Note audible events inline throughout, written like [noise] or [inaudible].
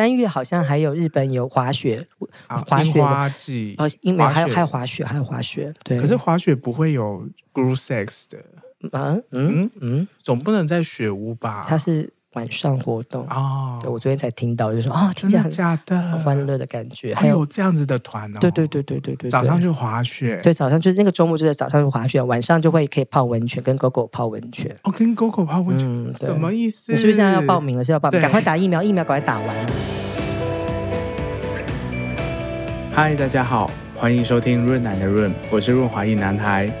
三月好像还有日本有滑雪，滑雪花季哦，因为还有还有滑雪，还有滑雪。对，可是滑雪不会有 group sex 的，啊嗯嗯，总不能在雪屋吧？它是。晚上活动哦，对，我昨天才听到，就说哦，听起来很假的，欢乐的感觉，还有这样子的团哦，对对对对对对，早上就滑雪，对，早上就是那个周末就在早上就滑雪，晚上就会可以泡温泉，跟狗狗泡温泉。哦，跟狗狗泡温泉，什么意思？你是不是现在要报名了？是要报名？赶快打疫苗，疫苗赶快打完。嗨，大家好，欢迎收听润奶的润，我是润滑一男孩。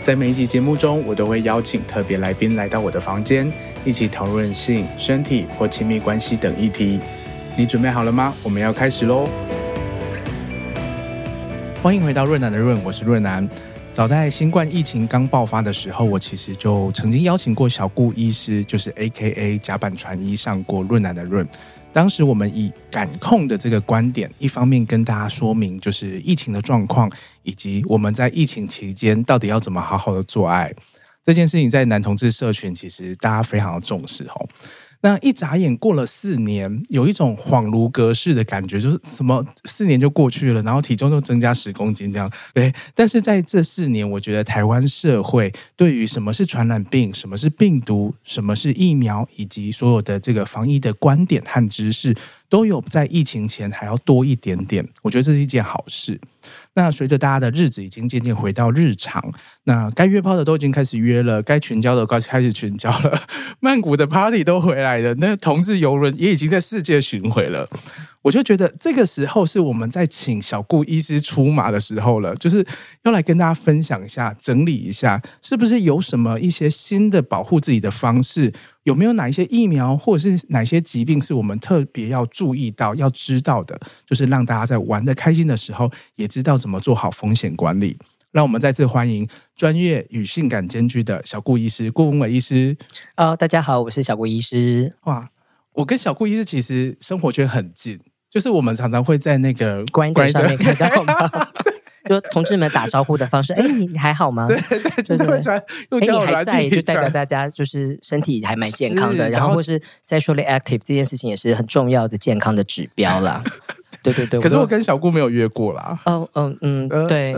在每一集节目中，我都会邀请特别来宾来到我的房间，一起讨论性、身体或亲密关系等议题。你准备好了吗？我们要开始喽！欢迎回到润男的润，我是润男。早在新冠疫情刚爆发的时候，我其实就曾经邀请过小顾医师，就是 AKA 甲板船医上过润男的润。当时我们以感控的这个观点，一方面跟大家说明就是疫情的状况，以及我们在疫情期间到底要怎么好好的做爱这件事情，在男同志社群其实大家非常的重视吼。那一眨眼过了四年，有一种恍如隔世的感觉，就是什么四年就过去了，然后体重就增加十公斤这样。对，但是在这四年，我觉得台湾社会对于什么是传染病、什么是病毒、什么是疫苗，以及所有的这个防疫的观点和知识，都有在疫情前还要多一点点。我觉得这是一件好事。那随着大家的日子已经渐渐回到日常，那该约炮的都已经开始约了，该群交的该开始群交了，[laughs] 曼谷的 party 都回来了，那同志游轮也已经在世界巡回了。我就觉得这个时候是我们在请小顾医师出马的时候了，就是要来跟大家分享一下、整理一下，是不是有什么一些新的保护自己的方式？有没有哪一些疫苗，或者是哪些疾病是我们特别要注意到、要知道的？就是让大家在玩的开心的时候，也知道怎么做好风险管理。让我们再次欢迎专业与性感兼具的小顾医师顾文伟医师。呃，大家好，我是小顾医师。哇！我跟小顾医师其实生活圈很近，就是我们常常会在那个 Grindr 上面看到吗？[laughs] 就同志们打招呼的方式，哎，你你还好吗？对对，就是会传，又叫我来，就代表大家就是身体还蛮健康的，然后或是 sexually active 这件事情也是很重要的健康的指标啦。[laughs] 对对对，可是我跟小顾没有约过啦。哦哦嗯，[laughs] 对，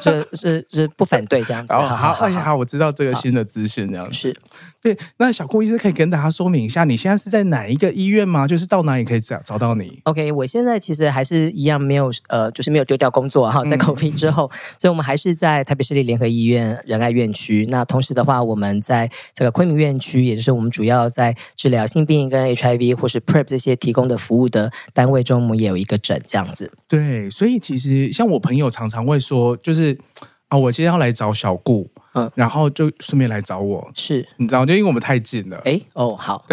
就是是不反对这样子。好好好，好，我知道这个新的资讯，这样子是。对，那小顾医师可以跟大家说明一下，你现在是在哪一个医院吗？就是到哪里可以找找到你？OK，我现在其实还是一样没有呃，就是没有丢掉工作哈，在 COVID 之后，嗯、所以我们还是在台北市立联合医院仁爱院区。那同时的话，我们在这个昆明院区，也就是我们主要在治疗性病跟 HIV 或是 PrEP 这些提供的服务的单位中，我们也有一个诊这样子。对，所以其实像我朋友常常会说，就是啊，我今天要来找小顾。嗯，然后就顺便来找我，是你知道，就因为我们太近了。哎，哦，好，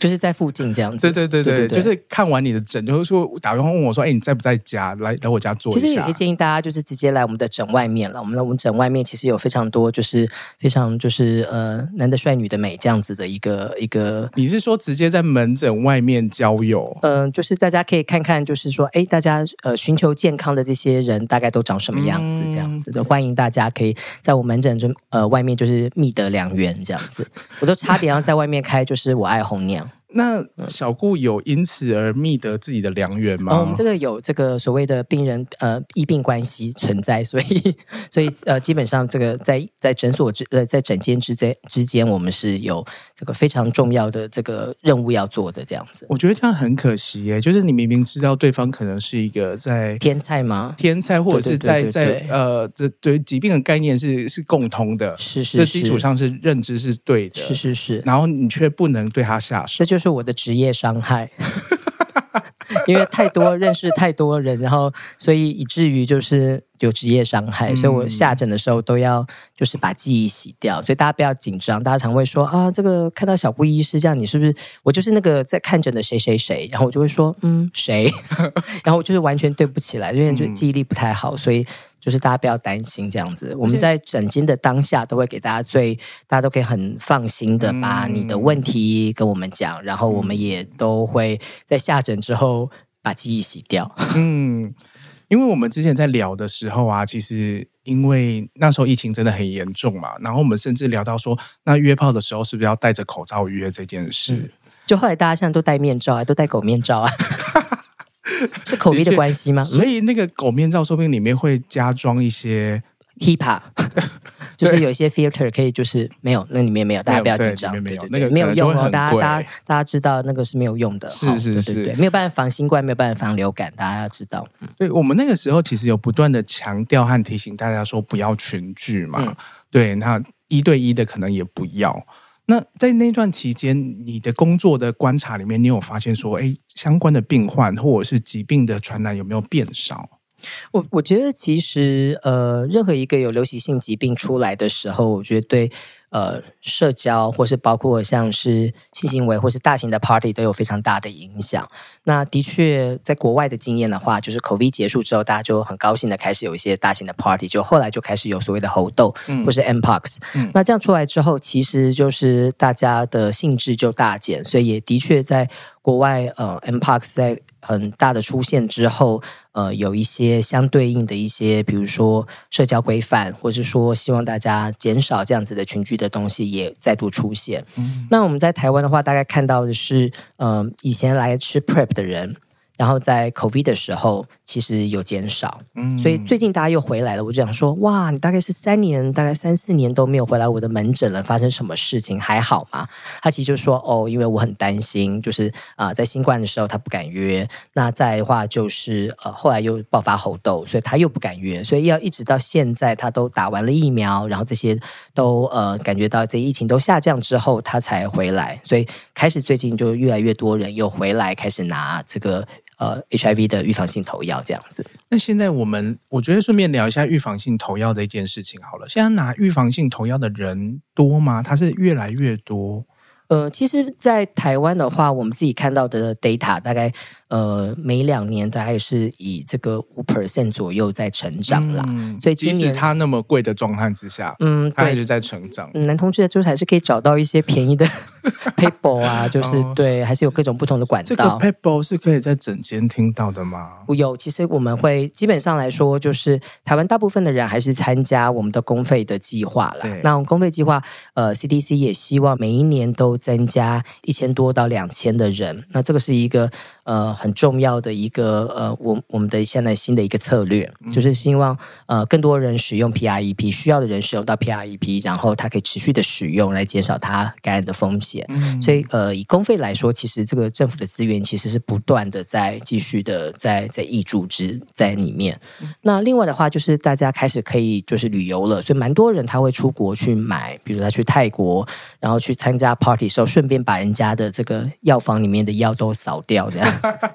就是在附近这样子。[laughs] 对对对对，就是看完你的诊，就是说打电话问我说：“哎，你在不在家？来来我家坐一下。”其实也可以建议大家就是直接来我们的诊外面了。我们的我们诊外面其实有非常多，就是非常就是呃男的帅女的美这样子的一个一个。你是说直接在门诊外面交友？嗯，就是大家可以看看，就是说，哎，大家呃寻求健康的这些人大概都长什么样子？这样子的，欢迎大家可以在我门诊中呃外面就是。觅得良缘这样子，我都差点要在外面开，就是我爱红娘。那小顾有因此而觅得自己的良缘吗？我们这个有这个所谓的病人呃医病关系存在，所以 [laughs] 所以呃基本上这个在在诊所之呃在诊间之间之间，我们是有这个非常重要的这个任务要做的这样子。我觉得这样很可惜耶，就是你明明知道对方可能是一个在天才吗？天才或者是在在呃这对疾病的概念是是共通的，是是，这基础上是认知是对的，是是是，然后你却不能对他下手，这就是我的职业伤害，[laughs] 因为太多认识太多人，然后所以以至于就是。有职业伤害，所以我下诊的时候都要就是把记忆洗掉，所以大家不要紧张。大家常会说啊，这个看到小布医师这样，你是不是我就是那个在看诊的谁谁谁？然后我就会说嗯谁？[laughs] 然后我就是完全对不起来，因为就记忆力不太好，所以就是大家不要担心这样子。我们在诊金的当下都会给大家最大家都可以很放心的把你的问题跟我们讲，然后我们也都会在下诊之后把记忆洗掉。[laughs] 嗯。因为我们之前在聊的时候啊，其实因为那时候疫情真的很严重嘛，然后我们甚至聊到说，那约炮的时候是不是要戴着口罩约这件事？嗯，就后来大家现在都戴面罩啊，都戴狗面罩啊。[laughs] [laughs] 是口味的关系吗？所以那个狗面罩说不定里面会加装一些 hipa，[laughs] 就是有一些 filter 可以，就是没有，那里面没有，大家不要紧张，没有那个没有用哦，大家大家大家知道那个是没有用的，是是是，对，没有办法防新冠，没有办法防流感，大家要知道。对，我们那个时候其实有不断的强调和提醒大家说不要群聚嘛，对，那一对一的可能也不要。那在那段期间，你的工作的观察里面，你有发现说，哎，相关的病患或者是疾病的传染有没有变少？我我觉得其实呃，任何一个有流行性疾病出来的时候，我觉得对。呃，社交或是包括像是性行为或是大型的 party 都有非常大的影响。那的确，在国外的经验的话，就是 COVID 结束之后，大家就很高兴的开始有一些大型的 party，就后来就开始有所谓的猴痘或是 Mpox。嗯，那这样出来之后，其实就是大家的兴致就大减，所以也的确在国外，呃，Mpox 在很大的出现之后，呃，有一些相对应的一些，比如说社交规范，或是说希望大家减少这样子的群聚的东西也再度出现。嗯，那我们在台湾的话，大概看到的是，嗯、呃，以前来吃 Prep 的人。然后在 COVID 的时候，其实有减少，嗯，所以最近大家又回来了。我就想说，哇，你大概是三年，大概三四年都没有回来我的门诊了，发生什么事情？还好吗？他其实就说，哦，因为我很担心，就是啊、呃，在新冠的时候他不敢约，那再的话就是呃，后来又爆发猴痘，所以他又不敢约，所以要一直到现在他都打完了疫苗，然后这些都呃感觉到这疫情都下降之后，他才回来，所以开始最近就越来越多人又回来开始拿这个。呃，HIV 的预防性投药这样子。那现在我们，我觉得顺便聊一下预防性投药的一件事情好了。现在拿预防性投药的人多吗？它是越来越多。呃，其实，在台湾的话，我们自己看到的 data 大概。呃，每两年大概是以这个五 percent 左右在成长啦，嗯、所以今年即使它那么贵的状态之下，嗯，它一直在成长。男同志的就是还是可以找到一些便宜的 [laughs] paper 啊，就是、哦、对，还是有各种不同的管道。这个 paper 是可以在整间听到的吗？有，其实我们会基本上来说，就是台湾大部分的人还是参加我们的公费的计划啦。那我们公费计划，呃，CDC 也希望每一年都增加一千多到两千的人。那这个是一个。呃，很重要的一个呃，我我们的现在新的一个策略，嗯、就是希望呃更多人使用 PrEP，需要的人使用到 PrEP，然后它可以持续的使用来减少它感染的风险。嗯、所以呃，以公费来说，其实这个政府的资源其实是不断的在继续的在在挹注之在里面。嗯、那另外的话，就是大家开始可以就是旅游了，所以蛮多人他会出国去买，比如他去泰国，然后去参加 party 的时候，顺便把人家的这个药房里面的药都扫掉，这样。[laughs]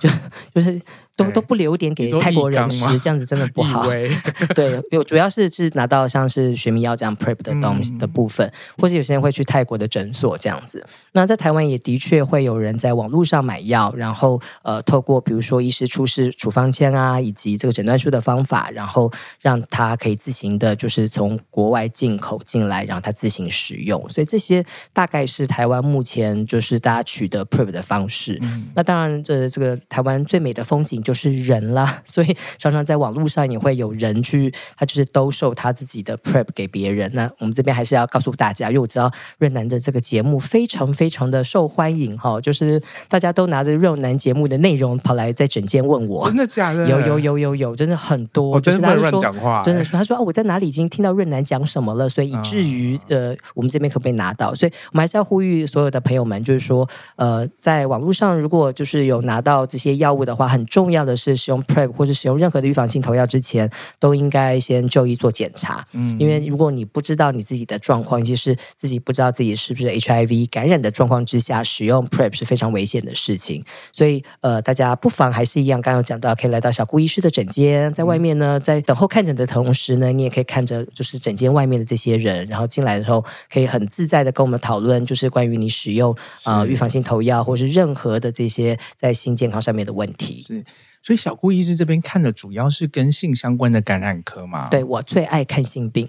就 [laughs] 就是。都都不留点给泰国人吃，这样子真的不好。[laughs] 对，有主要是是拿到像是学名药这样 PrEP 的东西的部分，嗯、或是有些人会去泰国的诊所这样子。那在台湾也的确会有人在网络上买药，然后呃，透过比如说医师出示处方签啊，以及这个诊断书的方法，然后让他可以自行的，就是从国外进口进来，然后他自行使用。所以这些大概是台湾目前就是大家取得 PrEP 的方式。嗯、那当然，这这个台湾最美的风景就。就是人啦，[laughs] 所以常常在网络上也会有人去，他就是兜售他自己的 PrEP 给别人。那我们这边还是要告诉大家，因为我知道润南的这个节目非常非常的受欢迎哈，就是大家都拿着润南节目的内容跑来在整间问我，真的假的？有有有有有，真的很多。我真的乱讲话，真的说，他说啊，我在哪里已经听到润南讲什么了，所以以至于呃，我们这边可不可以拿到？所以我们还是要呼吁所有的朋友们，就是说呃，在网络上如果就是有拿到这些药物的话，很重要。要的是使用 PrEP 或者使用任何的预防性投药之前，都应该先就医做检查。嗯，因为如果你不知道你自己的状况，其是自己不知道自己是不是 HIV 感染的状况之下，使用 PrEP 是非常危险的事情。所以，呃，大家不妨还是一样，刚刚讲到，可以来到小顾医师的诊间，在外面呢，在等候看诊的同时呢，你也可以看着就是诊间外面的这些人，然后进来的时候可以很自在的跟我们讨论，就是关于你使用呃预防性投药或是任何的这些在性健康上面的问题。是。所以小顾医师这边看的主要是跟性相关的感染科嘛？对，我最爱看性病，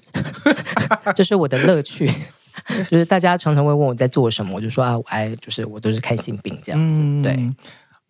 [laughs] 这是我的乐趣。就是大家常常会问我在做什么，我就说啊，我爱就是我都是看性病这样子。对，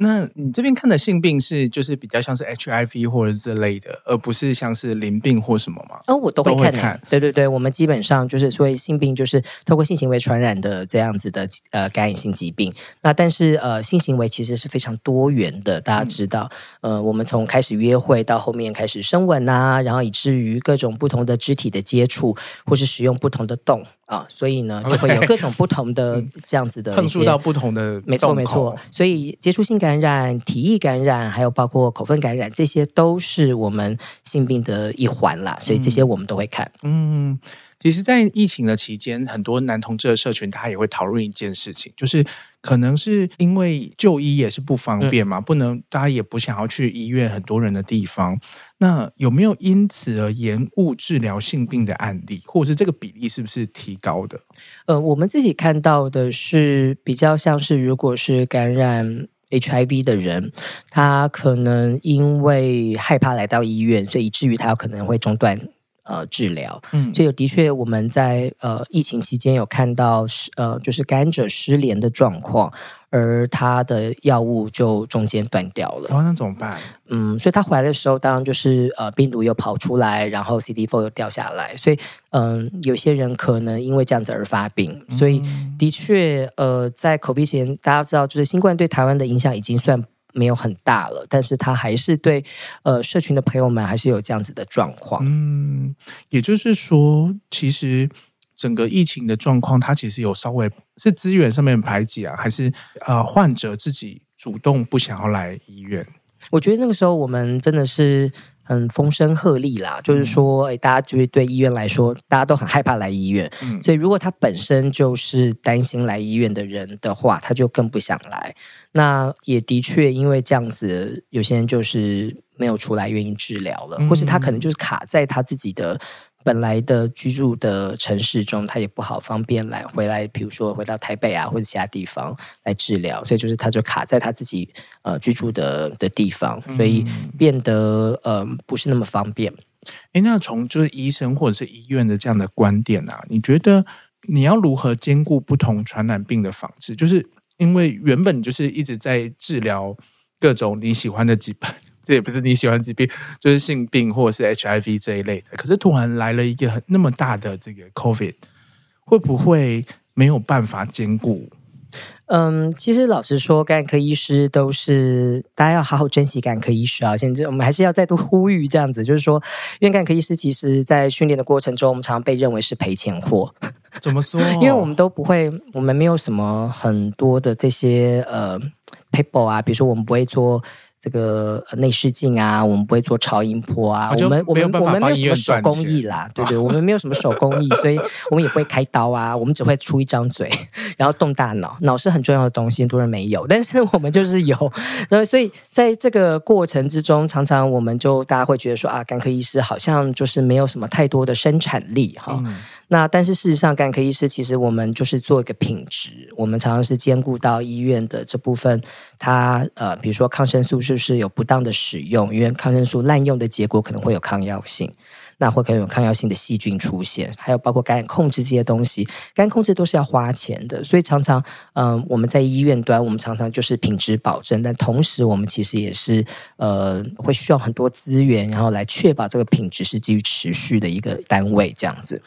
那你这边看的性病是就是比较像是 HIV 或者这类的，而不是像是淋病或什么吗？哦，我都会看，看。对对对，我们基本上就是所以性病，就是透过性行为传染的这样子的呃感染性疾病。那但是呃性行为其实是非常多元的，大家知道，嗯、呃，我们从开始约会到后面开始深吻啊，然后以至于各种不同的肢体的接触，或是使用不同的动。啊，所以呢，就会有各种不同的 [laughs] 这样子的碰触到不同的，没错没错。所以接触性感染、体液感染，还有包括口粪感染，这些都是我们性病的一环啦。所以这些我们都会看。嗯，其实，在疫情的期间，很多男同志的社群，他也会讨论一件事情，就是。可能是因为就医也是不方便嘛，嗯、不能大家也不想要去医院很多人的地方。那有没有因此而延误治疗性病的案例，或者是这个比例是不是提高的？呃，我们自己看到的是比较像是，如果是感染 HIV 的人，他可能因为害怕来到医院，所以以至于他有可能会中断。呃，治疗，嗯，所以的确，我们在呃疫情期间有看到失呃，就是感染者失联的状况，而他的药物就中间断掉了。哦，那怎么办？嗯，所以他回来的时候，当然就是呃病毒又跑出来，然后 CD4 又掉下来，所以嗯、呃，有些人可能因为这样子而发病。所以的确，呃，在 COVID 前，大家知道，就是新冠对台湾的影响已经算。没有很大了，但是他还是对呃社群的朋友们还是有这样子的状况。嗯，也就是说，其实整个疫情的状况，它其实有稍微是资源上面排挤啊，还是呃患者自己主动不想要来医院？我觉得那个时候我们真的是。嗯，风声鹤唳啦，就是说，哎，大家就是对医院来说，大家都很害怕来医院，嗯，所以如果他本身就是担心来医院的人的话，他就更不想来。那也的确，因为这样子，有些人就是没有出来愿意治疗了，或是他可能就是卡在他自己的。本来的居住的城市中，他也不好方便来回来，比如说回到台北啊，或者其他地方来治疗，所以就是他就卡在他自己呃居住的的地方，所以变得呃不是那么方便。诶，那从就是医生或者是医院的这样的观点啊，你觉得你要如何兼顾不同传染病的防治？就是因为原本就是一直在治疗各种你喜欢的疾病。这也不是你喜欢疾病，就是性病或者是 HIV 这一类的。可是突然来了一个很那么大的这个 COVID，会不会没有办法兼顾？嗯，其实老实说，感染科医师都是大家要好好珍惜感染科医师啊。现在我们还是要再度呼吁这样子，就是说，因为感染科医师其实在训练的过程中，我们常常被认为是赔钱货。怎么说？[laughs] 因为我们都不会，我们没有什么很多的这些呃 paper 啊，比如说我们不会做。这个内视镜啊，我们不会做超音波啊，我们我们我们没有什么手工艺啦，[laughs] 对对，我们没有什么手工艺，所以我们也不会开刀啊，我们只会出一张嘴，[laughs] 然后动大脑，脑是很重要的东西，很多人没有，但是我们就是有，所以在这个过程之中，常常我们就大家会觉得说啊，肝科医师好像就是没有什么太多的生产力哈。嗯那但是事实上，感染科医师其实我们就是做一个品质，我们常常是兼顾到医院的这部分，它呃，比如说抗生素是不是有不当的使用？因为抗生素滥用的结果可能会有抗药性。那会可能有抗药性的细菌出现，还有包括感染控制这些东西，感染控制都是要花钱的，所以常常，嗯、我们在医院端，我们常常就是品质保证，但同时我们其实也是，呃，会需要很多资源，然后来确保这个品质是基于持续的一个单位这样子。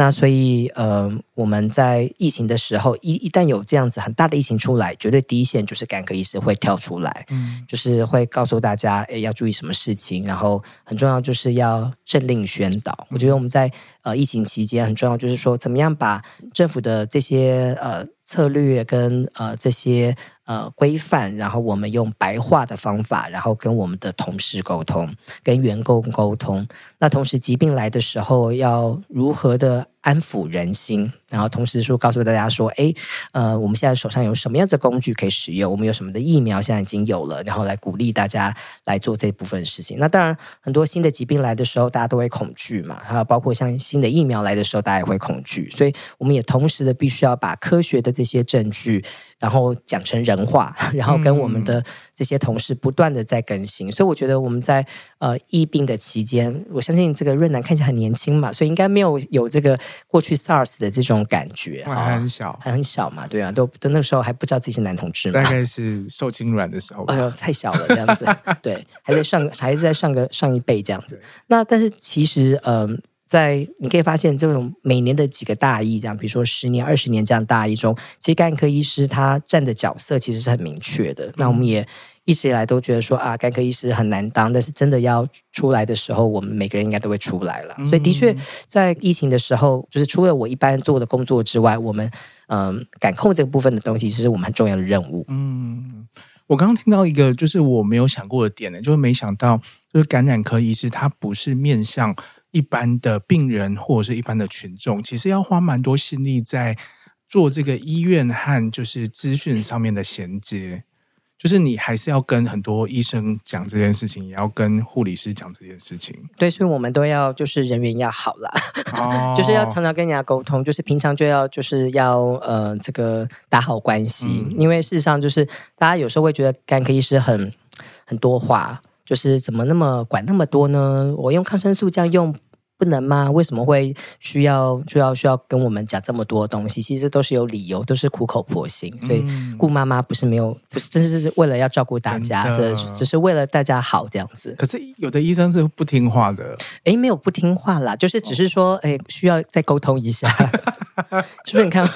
那所以，呃，我们在疫情的时候，一一旦有这样子很大的疫情出来，绝对第一线就是感染科医师会跳出来，嗯，就是会告诉大家，哎，要注意什么事情，然后很重要就是要政令宣导。我觉得我们在呃疫情期间很重要，就是说怎么样把政府的这些呃策略跟呃这些。呃，规范，然后我们用白话的方法，然后跟我们的同事沟通，跟员工沟通。那同时，疾病来的时候，要如何的安抚人心？然后同时说，告诉大家说，哎，呃，我们现在手上有什么样的工具可以使用？我们有什么的疫苗现在已经有了，然后来鼓励大家来做这部分事情。那当然，很多新的疾病来的时候，大家都会恐惧嘛。还有包括像新的疫苗来的时候，大家也会恐惧。所以，我们也同时的必须要把科学的这些证据，然后讲成人话，[laughs] 然后跟我们的这些同事不断的在更新。嗯、所以，我觉得我们在呃疫病的期间，我相信这个润南看起来很年轻嘛，所以应该没有有这个过去 SARS 的这种感觉，还很小，还很小嘛，对啊，都都那个时候还不知道自己是男同志嘛，大概是受精卵的时候，哎呦，太小了这样子，[laughs] 对，还在上还是在上个上一辈这样子。那但是其实，嗯、呃，在你可以发现这种每年的几个大疫，这样，比如说十年、二十年这样大疫中，其实感染科医师他站的角色其实是很明确的。那我们也。一直以来都觉得说啊，肝科医师很难当，但是真的要出来的时候，我们每个人应该都会出来了。所以的确，在疫情的时候，就是除了我一般做的工作之外，我们嗯，感控这个部分的东西，其实我们很重要的任务。嗯，我刚刚听到一个就是我没有想过的点呢，就是没想到，就是感染科医师他不是面向一般的病人或者是一般的群众，其实要花蛮多心力在做这个医院和就是资讯上面的衔接。就是你还是要跟很多医生讲这件事情，也要跟护理师讲这件事情。对，所以我们都要就是人缘要好啦，哦、[laughs] 就是要常常跟人家沟通，就是平常就要就是要呃这个打好关系，嗯、因为事实上就是大家有时候会觉得肝科医师很很多话，就是怎么那么管那么多呢？我用抗生素这样用。不能吗？为什么会需要需要需要跟我们讲这么多东西？其实都是有理由，都是苦口婆心。所以顾妈妈不是没有，不是真是是为了要照顾大家，这只是为了大家好这样子。可是有的医生是不听话的。哎，没有不听话啦，就是只是说，哎，需要再沟通一下，[laughs] [laughs] 是不是？你看。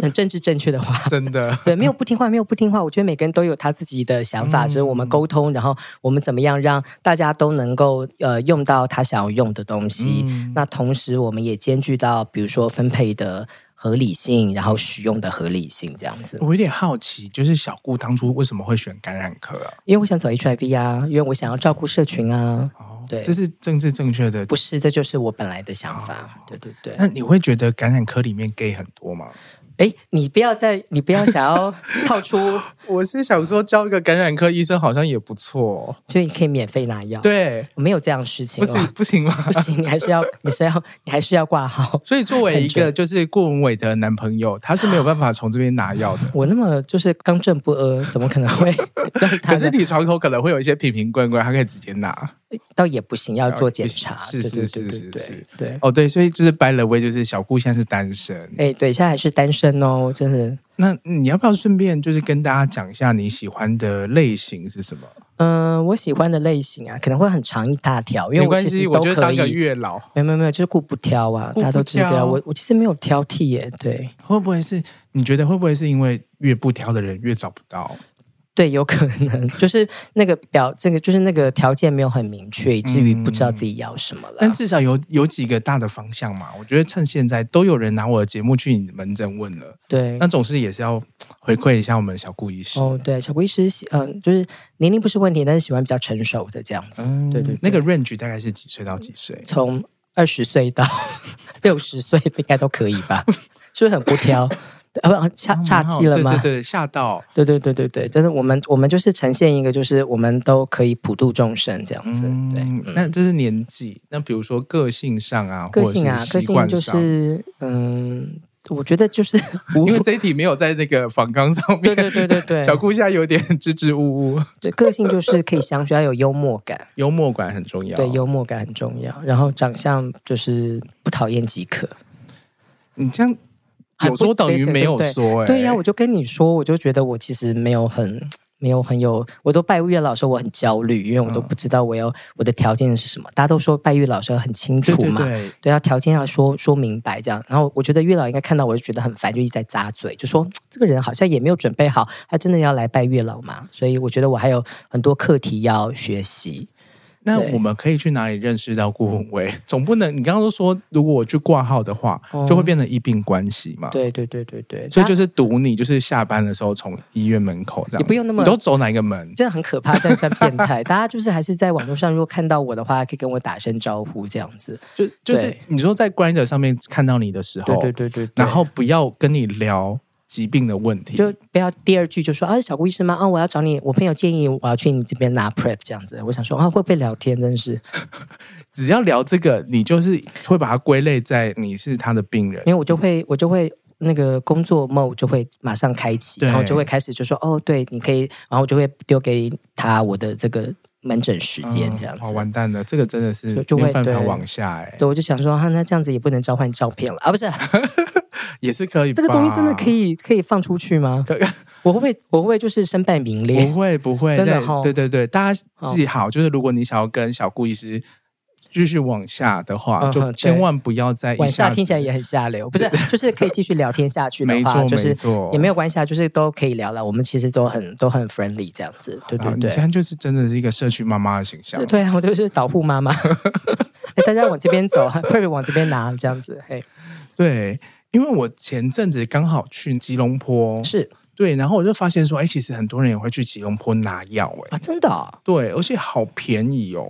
很政治正确的话，真的 [laughs] 对，没有不听话，没有不听话。我觉得每个人都有他自己的想法，只是我们沟通，然后我们怎么样让大家都能够呃用到他想要用的东西。嗯、那同时，我们也兼具到，比如说分配的合理性，然后使用的合理性，这样子。我有点好奇，就是小顾当初为什么会选感染科啊？因为我想走 HIV 啊，因为我想要照顾社群啊。哦，对，这是政治正确的，不是？这就是我本来的想法。哦、对对对。那你会觉得感染科里面 gay 很多吗？哎，你不要再，你不要想要 [laughs] 套出。[laughs] 我是想说，交一个感染科医生好像也不错，所以你可以免费拿药。对，我没有这样的事情，不行不行吗？[laughs] 不行，你还是要，你是要，你还是要挂号。所以作为一个就是顾文伟的男朋友，他是没有办法从这边拿药的。我那么就是刚正不阿，怎么可能会？可是你床头可能会有一些瓶瓶罐罐，他可以直接拿。倒也不行，要做检查。是是是是是，对哦对，所以就是 by the way，就是小顾现在是单身。哎，对，现在还是单身哦，真的。那你要不要顺便就是跟大家讲一下你喜欢的类型是什么？嗯，我喜欢的类型啊，可能会很长一大条，因为我其实都可以。我觉得当个月老，没有没有没有，就是顾不挑啊，大家都知道。我我其实没有挑剔耶，对。会不会是你觉得会不会是因为越不挑的人越找不到？对，有可能 [laughs] 就是那个表，这个就是那个条件没有很明确，以至于不知道自己要什么了。但至少有有几个大的方向嘛。我觉得趁现在都有人拿我的节目去门诊问了，对，那总是也是要回馈一下我们小顾医师。哦，对，小顾医师，嗯，就是年龄不是问题，但是喜欢比较成熟的这样子。嗯，对，对对，那个 range 大概是几岁到几岁？从二十岁到 [laughs] 六十岁应该都可以吧？[laughs] 是不是很不挑？啊，岔岔气了吗？对对对，吓到。对对对对对，真的，我们我们就是呈现一个，就是我们都可以普度众生这样子。嗯、对，嗯、那这是年纪。那比如说个性上啊，个性啊，个性就是，嗯，我觉得就是，[laughs] 因为这一题没有在那个访纲上面。对对对对对，[laughs] 小顾现在有点支支吾吾。对，个性就是可以相处，要有幽默感，[laughs] 幽默感很重要。对，幽默感很重要。然后长相就是不讨厌即可。你这样。有说等于没有说，哎，对呀，我就跟你说，我就觉得我其实没有很没有很有，我都拜月老时候我很焦虑，因为我都不知道我要我的条件是什么。大家都说拜月老时候很清楚嘛，对，要条件要说说明白这样。然后我觉得月老应该看到我就觉得很烦，就一直在咂嘴，就说这个人好像也没有准备好，他真的要来拜月老嘛？所以我觉得我还有很多课题要学习。那我们可以去哪里认识到顾文威？[laughs] 总不能你刚刚都说，如果我去挂号的话，就会变成医病关系嘛？对对对对对，所以就是堵你，就是下班的时候从医院门口这样，也不用那么，你都走哪一个门？真的很可怕，这样像变态。[laughs] 大家就是还是在网络上，如果看到我的话，可以跟我打声招呼，这样子。就就是你说在 Grindr 上面看到你的时候，对对对对，然后不要跟你聊。疾病的问题，就不要第二句就说啊，小顾医生吗？啊，我要找你，我朋友建议我要去你这边拿 Prep 这样子。我想说啊，会不会聊天？真是，[laughs] 只要聊这个，你就是会把它归类在你是他的病人，因为我就会我就会那个工作 mode 就会马上开启，然后就会开始就说哦，对，你可以，然后我就会丢给他我的这个。门诊时间这样子。好、完蛋了，这个真的是就没办法往下哎。对，我就想说，哈、啊，那这样子也不能召唤照片了啊？不是，也是可以。这个东西真的可以可以放出去吗？[laughs] 我会不会我会不会就是身败名裂？不会不会，真的哈、哦。对对对，大家记好，就是如果你想要跟小顾医师。继续往下的话，嗯、就千万不要再往下。听起来也很下流，不是？[laughs] 就是可以继续聊天下去的话，就是也没有关系啊，就是都可以聊了。我们其实都很都很 friendly 这样子，对对对。你现在就是真的是一个社区妈妈的形象，对啊，[laughs] 我就是导护妈妈。哎，大家往这边走，特别往这边拿这样子。嘿，对，因为我前阵子刚好去吉隆坡，是。对，然后我就发现说，哎，其实很多人也会去吉隆坡拿药，哎。啊，真的、哦，对，而且好便宜哦。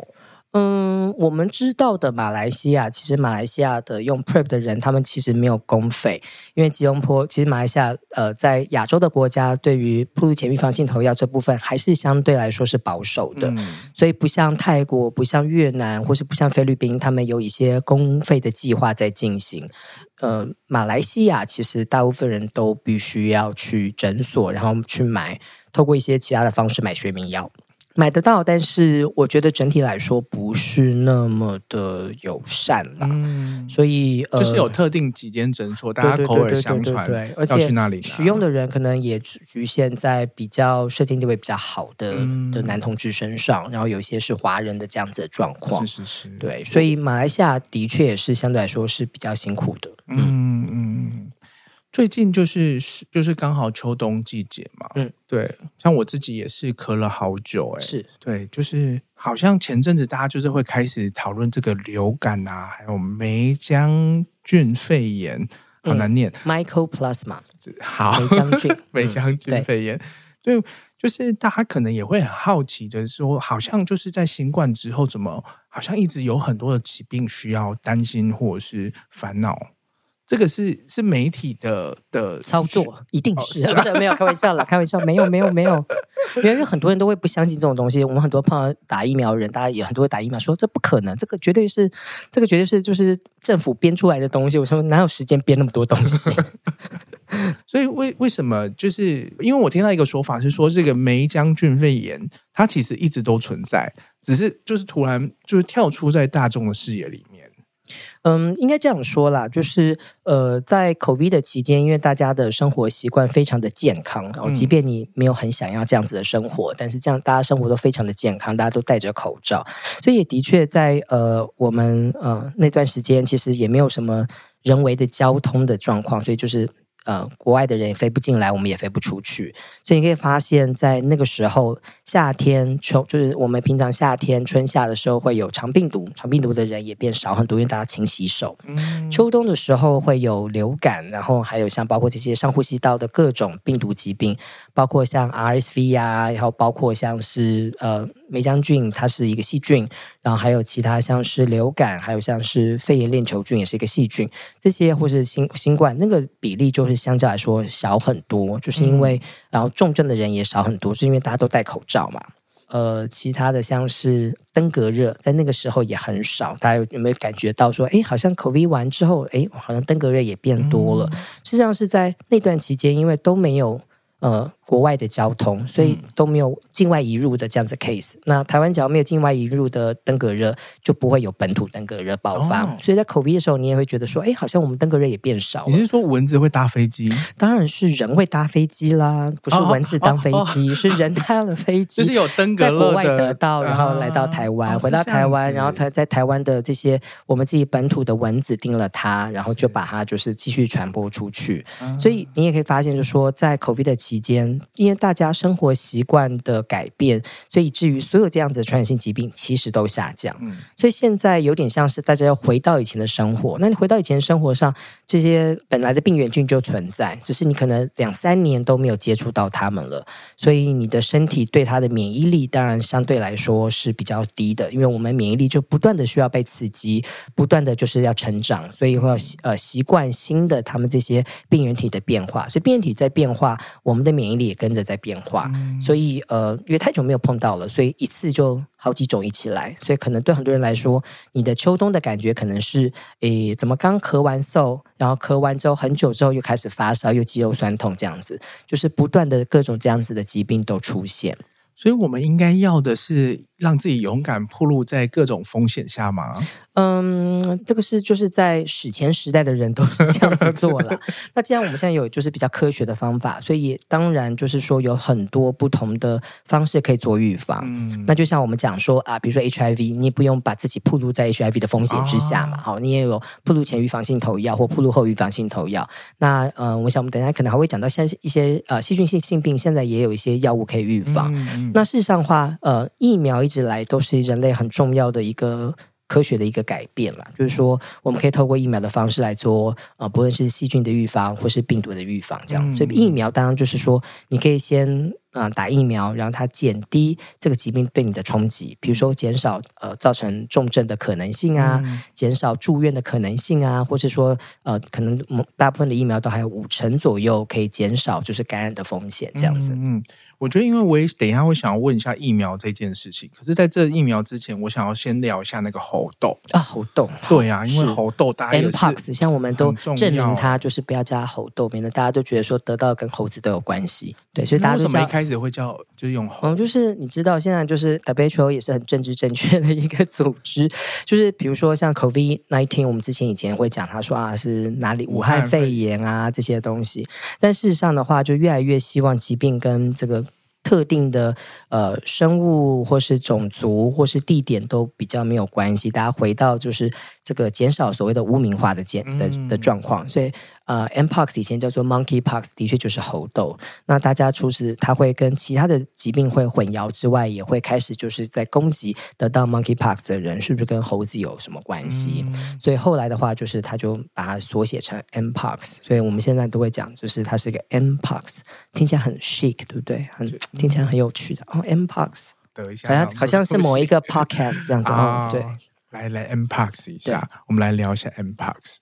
嗯，我们知道的马来西亚，其实马来西亚的用 PrEP 的人，他们其实没有公费，因为吉隆坡其实马来西亚呃，在亚洲的国家，对于铺路前预防性投药这部分，还是相对来说是保守的，嗯、所以不像泰国、不像越南，或是不像菲律宾，他们有一些公费的计划在进行。呃，马来西亚其实大部分人都必须要去诊所，然后去买，透过一些其他的方式买学名药。买得到，但是我觉得整体来说不是那么的友善啦。嗯，所以呃，就是有特定几间诊所，大家口耳相传，对，而且去那里使用的人可能也局限在比较社经地位比较好的、嗯、的男同志身上，然后有一些是华人的这样子的状况。是是是，对，所以马来西亚的确也是相对来说是比较辛苦的。嗯嗯嗯。最近就是就是刚好秋冬季节嘛，嗯，对，像我自己也是咳了好久，欸，哎，是。对，就是好像前阵子大家就是会开始讨论这个流感啊，还有霉浆菌肺炎，好难念，嗯，Mycoplasma，好，霉浆菌，[laughs] 霉浆菌肺炎，对，对，就是大家可能也会很好奇的说，好像就是在新冠之后，怎么好像一直有很多的疾病需要担心或者是烦恼。这个是是媒体的的操作，一定是，哦、是 [laughs] 没有开玩笑啦，[laughs] 开玩笑，没有没有没有，因为很多人都会不相信这种东西。我们很多碰到打疫苗的人，大家也很多人打疫苗说这不可能，这个绝对是，这个绝对是就是政府编出来的东西。我说哪有时间编那么多东西？所以为为什么就是因为我听到一个说法是说，这个梅将军肺炎它其实一直都存在，只是就是突然就是跳出在大众的视野里面。嗯，应该这样说啦，就是呃，在 COVID 的期间，因为大家的生活习惯非常的健康，然后即便你没有很想要这样子的生活，嗯、但是这样大家生活都非常的健康，大家都戴着口罩，所以也的确在呃我们呃那段时间，其实也没有什么人为的交通的状况，所以就是。呃，国外的人也飞不进来，我们也飞不出去，所以你可以发现，在那个时候，夏天春就是我们平常夏天春夏的时候会有肠病毒，肠病毒的人也变少很多，因为大家勤洗手。嗯。秋冬的时候会有流感，然后还有像包括这些上呼吸道的各种病毒疾病，包括像 RSV 呀、啊，然后包括像是呃。霉浆菌它是一个细菌，然后还有其他像是流感，还有像是肺炎链球菌也是一个细菌，这些或是新新冠那个比例就是相较来说小很多，就是因为、嗯、然后重症的人也少很多，是因为大家都戴口罩嘛。呃，其他的像是登革热，在那个时候也很少，大家有没有感觉到说，哎，好像 COVID 完之后，哎，好像登革热也变多了。实际上是在那段期间，因为都没有呃。国外的交通，所以都没有境外移入的这样子 case。嗯、那台湾只要没有境外移入的登革热，就不会有本土登革热爆发。哦、所以在 COVID 的时候，你也会觉得说，哎，好像我们登革热也变少了。你是说蚊子会搭飞机？当然是人会搭飞机啦，不是蚊子当飞机，是人搭了飞机。就是有登革热的在国外得到，然后来到台湾，啊、回到台湾，然后他在台湾的这些我们自己本土的蚊子叮了它，然后就把它就是继续传播出去。所以你也可以发现，就是说在 COVID 的期间，因为大家。生活习惯的改变，所以以至于所有这样子的传染性疾病其实都下降。嗯，所以现在有点像是大家要回到以前的生活。那你回到以前的生活上，这些本来的病原菌就存在，只是你可能两三年都没有接触到它们了，所以你的身体对它的免疫力当然相对来说是比较低的。因为我们免疫力就不断的需要被刺激，不断的就是要成长，所以会要呃习惯新的他们这些病原体的变化。所以病原体在变化，我们的免疫力也跟着在变化。化，所以呃，因为太久没有碰到了，所以一次就好几种一起来，所以可能对很多人来说，你的秋冬的感觉可能是，诶，怎么刚咳完嗽，然后咳完之后很久之后又开始发烧，又肌肉酸痛这样子，就是不断的各种这样子的疾病都出现。所以我们应该要的是让自己勇敢暴露在各种风险下吗？嗯，这个是就是在史前时代的人都是这样子做了。[laughs] 那既然我们现在有就是比较科学的方法，所以当然就是说有很多不同的方式可以做预防。嗯，那就像我们讲说啊，比如说 HIV，你也不用把自己暴露在 HIV 的风险之下嘛。好、哦，你也有暴露前预防性投药或暴露后预防性投药。那呃，我想我们等一下可能还会讲到像一些呃细菌性性病，现在也有一些药物可以预防。嗯嗯，那事实上的话，呃，疫苗一直来都是人类很重要的一个。科学的一个改变了，就是说，我们可以透过疫苗的方式来做，呃，不论是细菌的预防或是病毒的预防，这样。所以疫苗当然就是说，你可以先。啊，打疫苗，然后它减低这个疾病对你的冲击，比如说减少呃造成重症的可能性啊，嗯、减少住院的可能性啊，或是说呃可能大部分的疫苗都还有五成左右可以减少就是感染的风险这样子。嗯，我觉得因为我也等一下会想要问一下疫苗这件事情，可是在这疫苗之前，我想要先聊一下那个猴痘啊，猴痘。对啊，因为猴痘大家 Mpox 像我们都证明它就是不要加猴痘，免得大家都觉得说得到跟猴子都有关系。对，所以大家都为什么一开始会叫就是用猴？嗯，就是你知道，现在就是 WHO 也是很政治正确的一个组织。就是比如说像 COVID nineteen，我们之前以前会讲，他说啊是哪里武汉肺炎啊这些东西。但事实上的话，就越来越希望疾病跟这个特定的呃生物或是种族或是地点都比较没有关系。大家回到就是这个减少所谓的污名化的减的的状况，所以。呃，Mpox 以前叫做 Monkeypox，的确就是猴痘。那大家除此它会跟其他的疾病会混淆之外，也会开始就是在攻击得到 Monkeypox 的人是不是跟猴子有什么关系？嗯、所以后来的话，就是他就把它缩写成 Mpox。所以我们现在都会讲，就是它是一个 Mpox，听起来很 chic，对不对？很听起来很有趣的哦，Mpox。等一下，好像好像是某一个 podcast 这样子哦。对，来来 Mpox 一下，我们来聊一下 Mpox。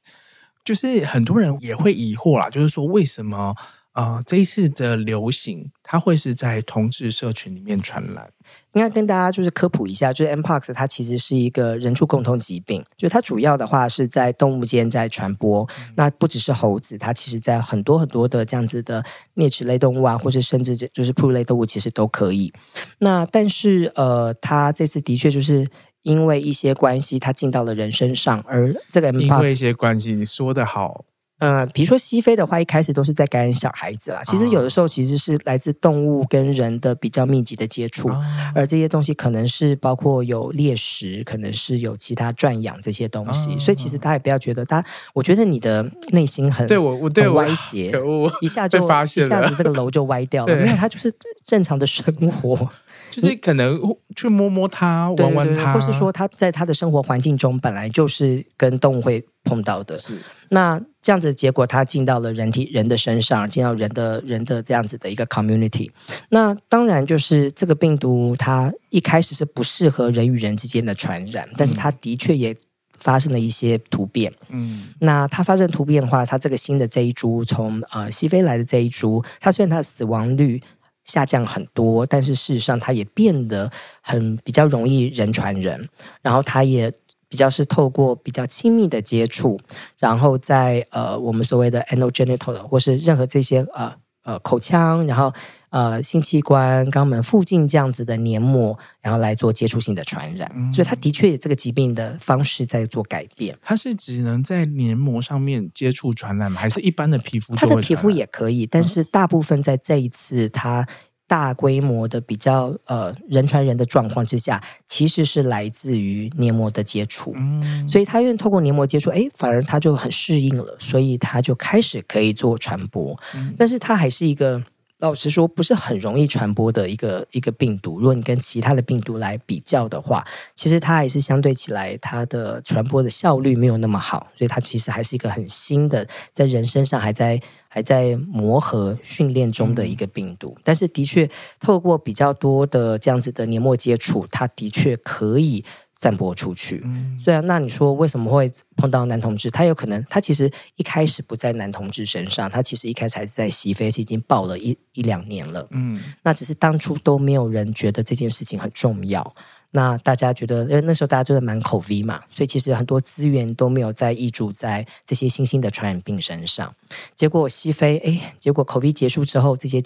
就是很多人也会疑惑啦，就是说为什么呃这一次的流行它会是在同志社群里面传染？应该跟大家就是科普一下，就是 Mpox 它其实是一个人畜共通疾病，就它主要的话是在动物间在传播。嗯、那不只是猴子，它其实在很多很多的这样子的啮齿类动物啊，或是甚至就是哺乳类动物，其实都可以。那但是呃，它这次的确就是。因为一些关系，它进到了人身上，而这个 Mpox, 因为一些关系，你说的好。嗯、呃，比如说西非的话，一开始都是在感染小孩子啦。其实有的时候其实是来自动物跟人的比较密集的接触，哦、而这些东西可能是包括有猎食，可能是有其他转养这些东西。哦、所以其实大家也不要觉得，他我觉得你的内心很对我我对我歪斜，[laughs] 一下就发现一下子这个楼就歪掉了，[laughs] 对因为它就是正常的生活。[laughs] 就是可能去摸摸它，玩玩它，或是说他在他的生活环境中本来就是跟动物会碰到的。是那这样子的结果，它进到了人体人的身上，进到人的人的这样子的一个 community。那当然就是这个病毒，它一开始是不适合人与人之间的传染，但是它的确也发生了一些突变。嗯，那它发生突变的话，它这个新的这一株从呃西非来的这一株，它虽然它的死亡率。下降很多，但是事实上，它也变得很比较容易人传人，然后它也比较是透过比较亲密的接触，然后在呃我们所谓的 anogenital 或是任何这些呃呃口腔，然后。呃，性器官、肛门附近这样子的黏膜，然后来做接触性的传染，嗯、所以它的确有这个疾病的方式在做改变。它是只能在黏膜上面接触传染吗？还是一般的皮肤？它的皮肤也可以，但是大部分在这一次它大规模的比较呃人传人的状况之下，其实是来自于黏膜的接触。嗯，所以它因为透过黏膜接触，哎，反而它就很适应了，所以它就开始可以做传播。嗯、但是它还是一个。老实说，不是很容易传播的一个一个病毒。如果你跟其他的病毒来比较的话，其实它还是相对起来，它的传播的效率没有那么好。所以它其实还是一个很新的，在人身上还在还在磨合训练中的一个病毒。但是的确，透过比较多的这样子的黏膜接触，它的确可以。散播出去，嗯，对啊，那你说为什么会碰到男同志？他有可能，他其实一开始不在男同志身上，他其实一开始还是在西非，已经爆了一一两年了，嗯，那只是当初都没有人觉得这件事情很重要，那大家觉得，因为那时候大家都在满口 V 嘛，所以其实很多资源都没有在挹注在这些新兴的传染病身上，结果西非，哎，结果 COVID 结束之后，这些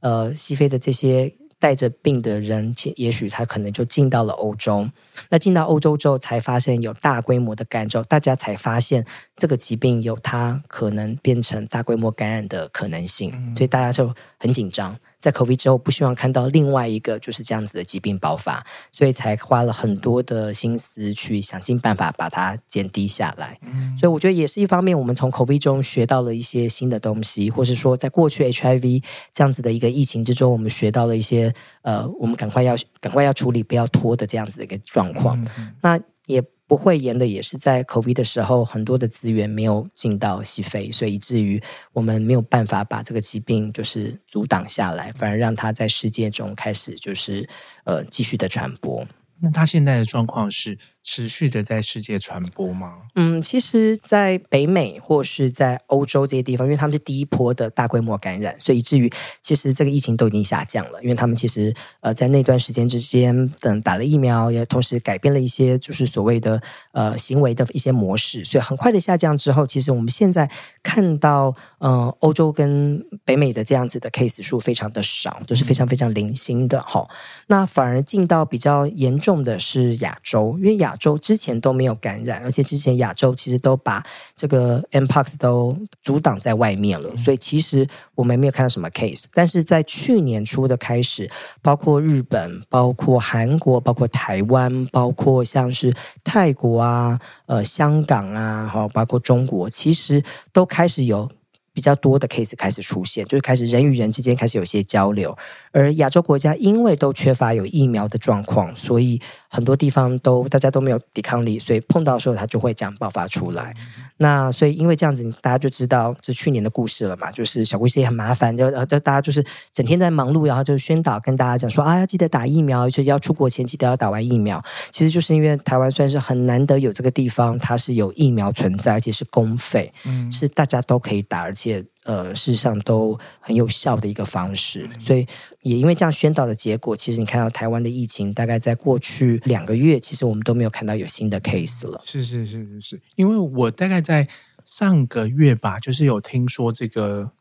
呃西非的这些。带着病的人，也许他可能就进到了欧洲。那进到欧洲之后，才发现有大规模的感染，大家才发现这个疾病有它可能变成大规模感染的可能性，所以大家就很紧张。在 COVID 之后，不希望看到另外一个就是这样子的疾病爆发，所以才花了很多的心思去想尽办法把它减低下来。所以我觉得也是一方面，我们从 COVID 中学到了一些新的东西，或是说在过去 HIV 这样子的一个疫情之中，我们学到了一些呃，我们赶快要赶快要处理，不要拖的这样子的一个状况。那也。不会严的也是在口鼻的时候，很多的资源没有进到西非，所以以至于我们没有办法把这个疾病就是阻挡下来，反而让它在世界中开始就是呃继续的传播。那他现在的状况是持续的在世界传播吗？嗯，其实，在北美或是在欧洲这些地方，因为他们是第一波的大规模感染，所以以至于其实这个疫情都已经下降了。因为他们其实呃在那段时间之间，等打了疫苗，也同时改变了一些就是所谓的呃行为的一些模式，所以很快的下降之后，其实我们现在看到呃欧洲跟北美的这样子的 case 数非常的少，都是非常非常零星的哈。那反而进到比较严重。重的是亚洲，因为亚洲之前都没有感染，而且之前亚洲其实都把这个 Mpox 都阻挡在外面了，所以其实我们没有看到什么 case。但是在去年初的开始，包括日本、包括韩国、包括台湾、包括像是泰国啊、呃香港啊，好，包括中国，其实都开始有。比较多的 case 开始出现，就是开始人与人之间开始有些交流，而亚洲国家因为都缺乏有疫苗的状况，所以很多地方都大家都没有抵抗力，所以碰到的时候它就会这样爆发出来。那所以因为这样子，大家就知道这去年的故事了嘛，就是小故事也很麻烦，就呃，大家就是整天在忙碌，然后就宣导跟大家讲说啊，要记得打疫苗，就是要出国前记得要打完疫苗。其实就是因为台湾算是很难得有这个地方，它是有疫苗存在，而且是公费，嗯，是大家都可以打，而且。也呃，事实上都很有效的一个方式，所以也因为这样宣导的结果，其实你看到台湾的疫情，大概在过去两个月，其实我们都没有看到有新的 case 了。是是是是是，因为我大概在上个月吧，就是有听说这个。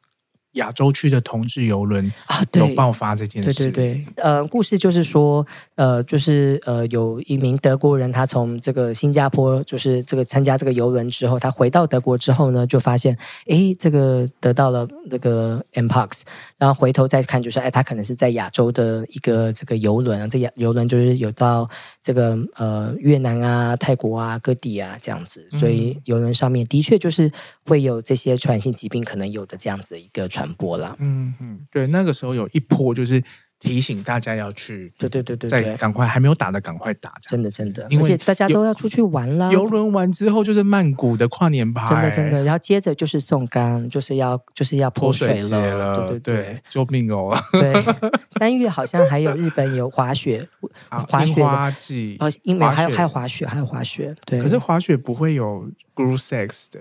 亚洲区的同志游轮啊，有爆发这件事。对对对，呃，故事就是说，呃，就是呃，有一名德国人，他从这个新加坡，就是这个参加这个游轮之后，他回到德国之后呢，就发现，哎，这个得到了那个 Mpox，然后回头再看，就是，哎，他可能是在亚洲的一个这个游轮，这个邮轮就是有到这个呃越南啊、泰国啊各地啊这样子，所以游轮上面的确就是会有这些传染性疾病可能有的这样子的一个传。播啦，嗯嗯，对，那个时候有一波就是提醒大家要去，对对对对，再赶快还没有打的赶快打，真的真的，因为大家都要出去玩了。游轮完之后就是曼谷的跨年趴，真的真的，然后接着就是送干，就是要就是要泼水了，对对对，救命哦！对，[laughs] 三月好像还有日本有滑雪，滑雪季哦，因为还有还有滑雪，还有滑雪，对，可是滑雪不会有 group sex 的。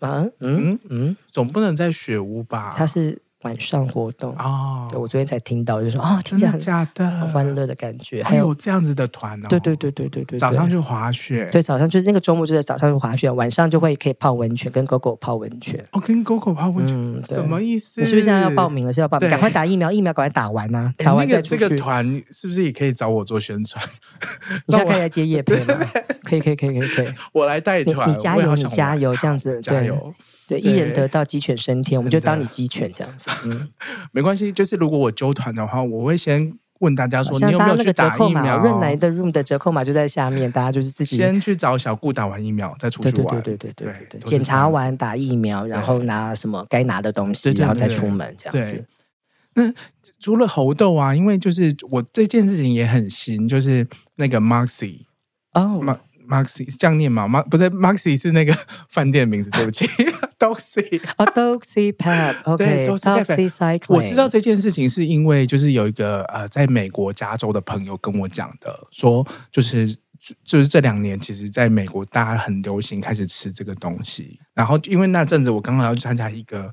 啊，嗯？嗯，总不能在雪屋吧？他是晚上活动哦。对，我昨天才听到，就说哦，听起来很假的，欢乐的感觉。还有这样子的团哦？对对对对对对。早上就滑雪，对，早上就是那个周末就在早上就滑雪，晚上就会可以泡温泉，跟狗狗泡温泉。哦，跟狗狗泡温泉，什么意思？你是不是现在要报名了？是要报名？赶快打疫苗，疫苗赶快打完呐！打完再出去。这个团是不是也可以找我做宣传？[laughs] 你现在 [laughs] [laughs] 可以来接业配吗？可以可以可以可以可以，我来带团，你加油，你加油，这样子加油。对，一人得道鸡犬升天，我们就当你鸡犬这样子。[laughs] 嗯，[laughs] 没关系，就是如果我揪团的话，我会先问大家说，你有没有去打疫苗？润来的 room 的折扣码就在下面，大家就是自己先去找小顾打完疫苗再出去玩。对对对对对对，检查完打疫苗，然后拿什么该拿的东西，然后再出门这样子。那除了猴痘啊，因为就是我这件事情也很新，就是那个 Moxie 哦。Moxie 是这样念吗？马不是 Moxie 是那个 [laughs] 饭店名字，对不起，Doxy 啊，Doxy Pep，OK，Doxy Cycling。我知道这件事情是因为就是有一个呃，在美国加州的朋友跟我讲的，说就是就是这两年其实在美国大家很流行开始吃这个东西，然后因为那阵子我刚好要去参加一个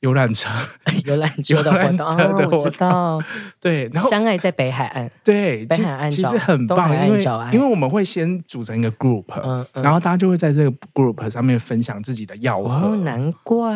游览车，[laughs] [laughs] 游览车的活动，哦、我知道。对，然后相爱在北海岸，对，北海岸其实很棒，因为因为我们会先组成一个 group，嗯，嗯，然后大家就会在这个 group 上面分享自己的药盒。哦，难怪。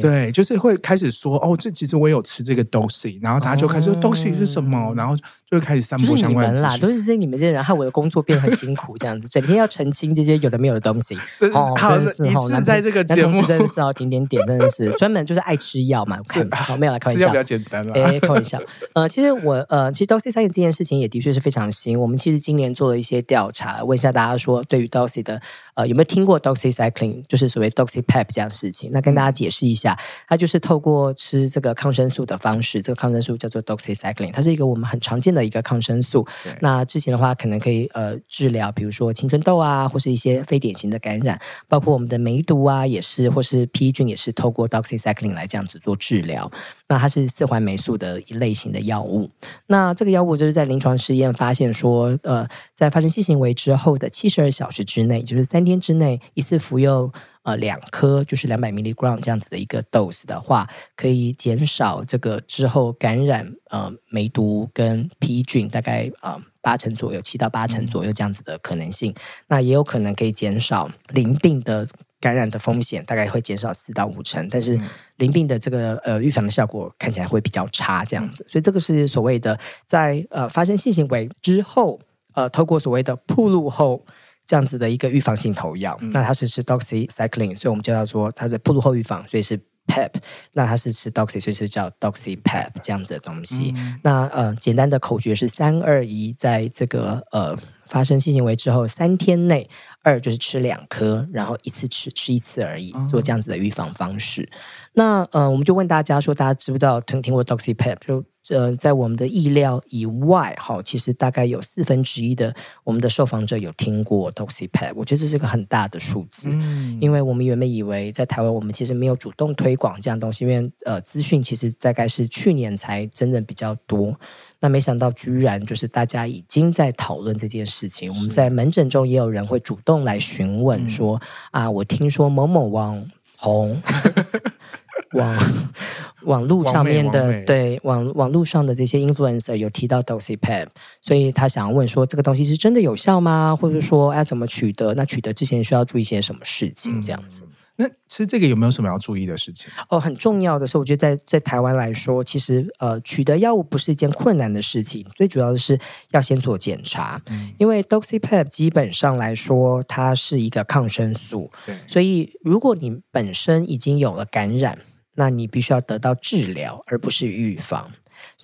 对，就是会开始说，哦，这其实我有吃这个 Doxy，然后大家就开始说 Doxy 是什么，然后就会开始散布相关的资讯。啦，都是这你们这些人害我的工作变得很辛苦，这样子，[laughs] 整天要澄清这些有的没有的东西。哦，真的是哦，那在这个节目真的是要点点点，真的是专门就是爱吃药嘛，看好没有来开玩笑，比较简单了。哎，开玩笑。呃，其实我呃，其实 Doxycycline 这件事情也的确是非常新。我们其实今年做了一些调查，问一下大家说，对于 Doxy 的呃有没有听过 Doxycycline，就是所谓 Doxypep 这样的事情。那跟大家解释一下，它就是透过吃这个抗生素的方式，这个抗生素叫做 Doxycycline，它是一个我们很常见的一个抗生素。那之前的话，可能可以呃治疗，比如说青春痘啊，或是一些非典型的感染，包括我们的梅毒啊，也是，或是 PE 菌也是透过 Doxycycline 来这样子做治疗。那它是四环霉素的一类型的药物。那这个药物就是在临床试验发现说，呃，在发生性行为之后的七十二小时之内，就是三天之内，一次服用呃两颗，就是两百 milligram 这样子的一个 dose 的话，可以减少这个之后感染呃梅毒跟 PE 菌大概呃八成左右，七到八成左右这样子的可能性。那也有可能可以减少淋病的。感染的风险大概会减少四到五成，但是淋病的这个呃预防的效果看起来会比较差，这样子，所以这个是所谓的在呃发生性行为之后，呃透过所谓的暴露后这样子的一个预防性投药，嗯、那它是吃 Doxycycline，所以我们就叫做它是暴露后预防，所以是 PEP，那它是吃 Doxy，所以是叫 Doxypep 这样子的东西。嗯、那呃简单的口诀是三二一，在这个呃。发生性行为之后三天内，二就是吃两颗，然后一次吃吃一次而已，做这样子的预防方式。嗯、那呃，我们就问大家说，大家知不知道听听过 Doxypep？就呃，在我们的意料以外，哈，其实大概有四分之一的我们的受访者有听过 Doxypep。我觉得这是个很大的数字，嗯、因为我们原本以为在台湾，我们其实没有主动推广这样东西，因为呃，资讯其实大概是去年才真正比较多。那没想到，居然就是大家已经在讨论这件事情。我们在门诊中也有人会主动来询问说：“嗯、啊，我听说某某网红 [laughs] 网网络上面的对网网络上的这些 influencer 有提到 Doxypep，所以他想要问说，这个东西是真的有效吗？或者说要怎么取得？那取得之前需要注意些什么事情？这样子。”那吃这个有没有什么要注意的事情？哦，很重要的是，我觉得在在台湾来说，其实呃，取得药物不是一件困难的事情，最主要的是要先做检查，嗯、因为 Doxypep 基本上来说，它是一个抗生素，所以如果你本身已经有了感染，那你必须要得到治疗，而不是预防。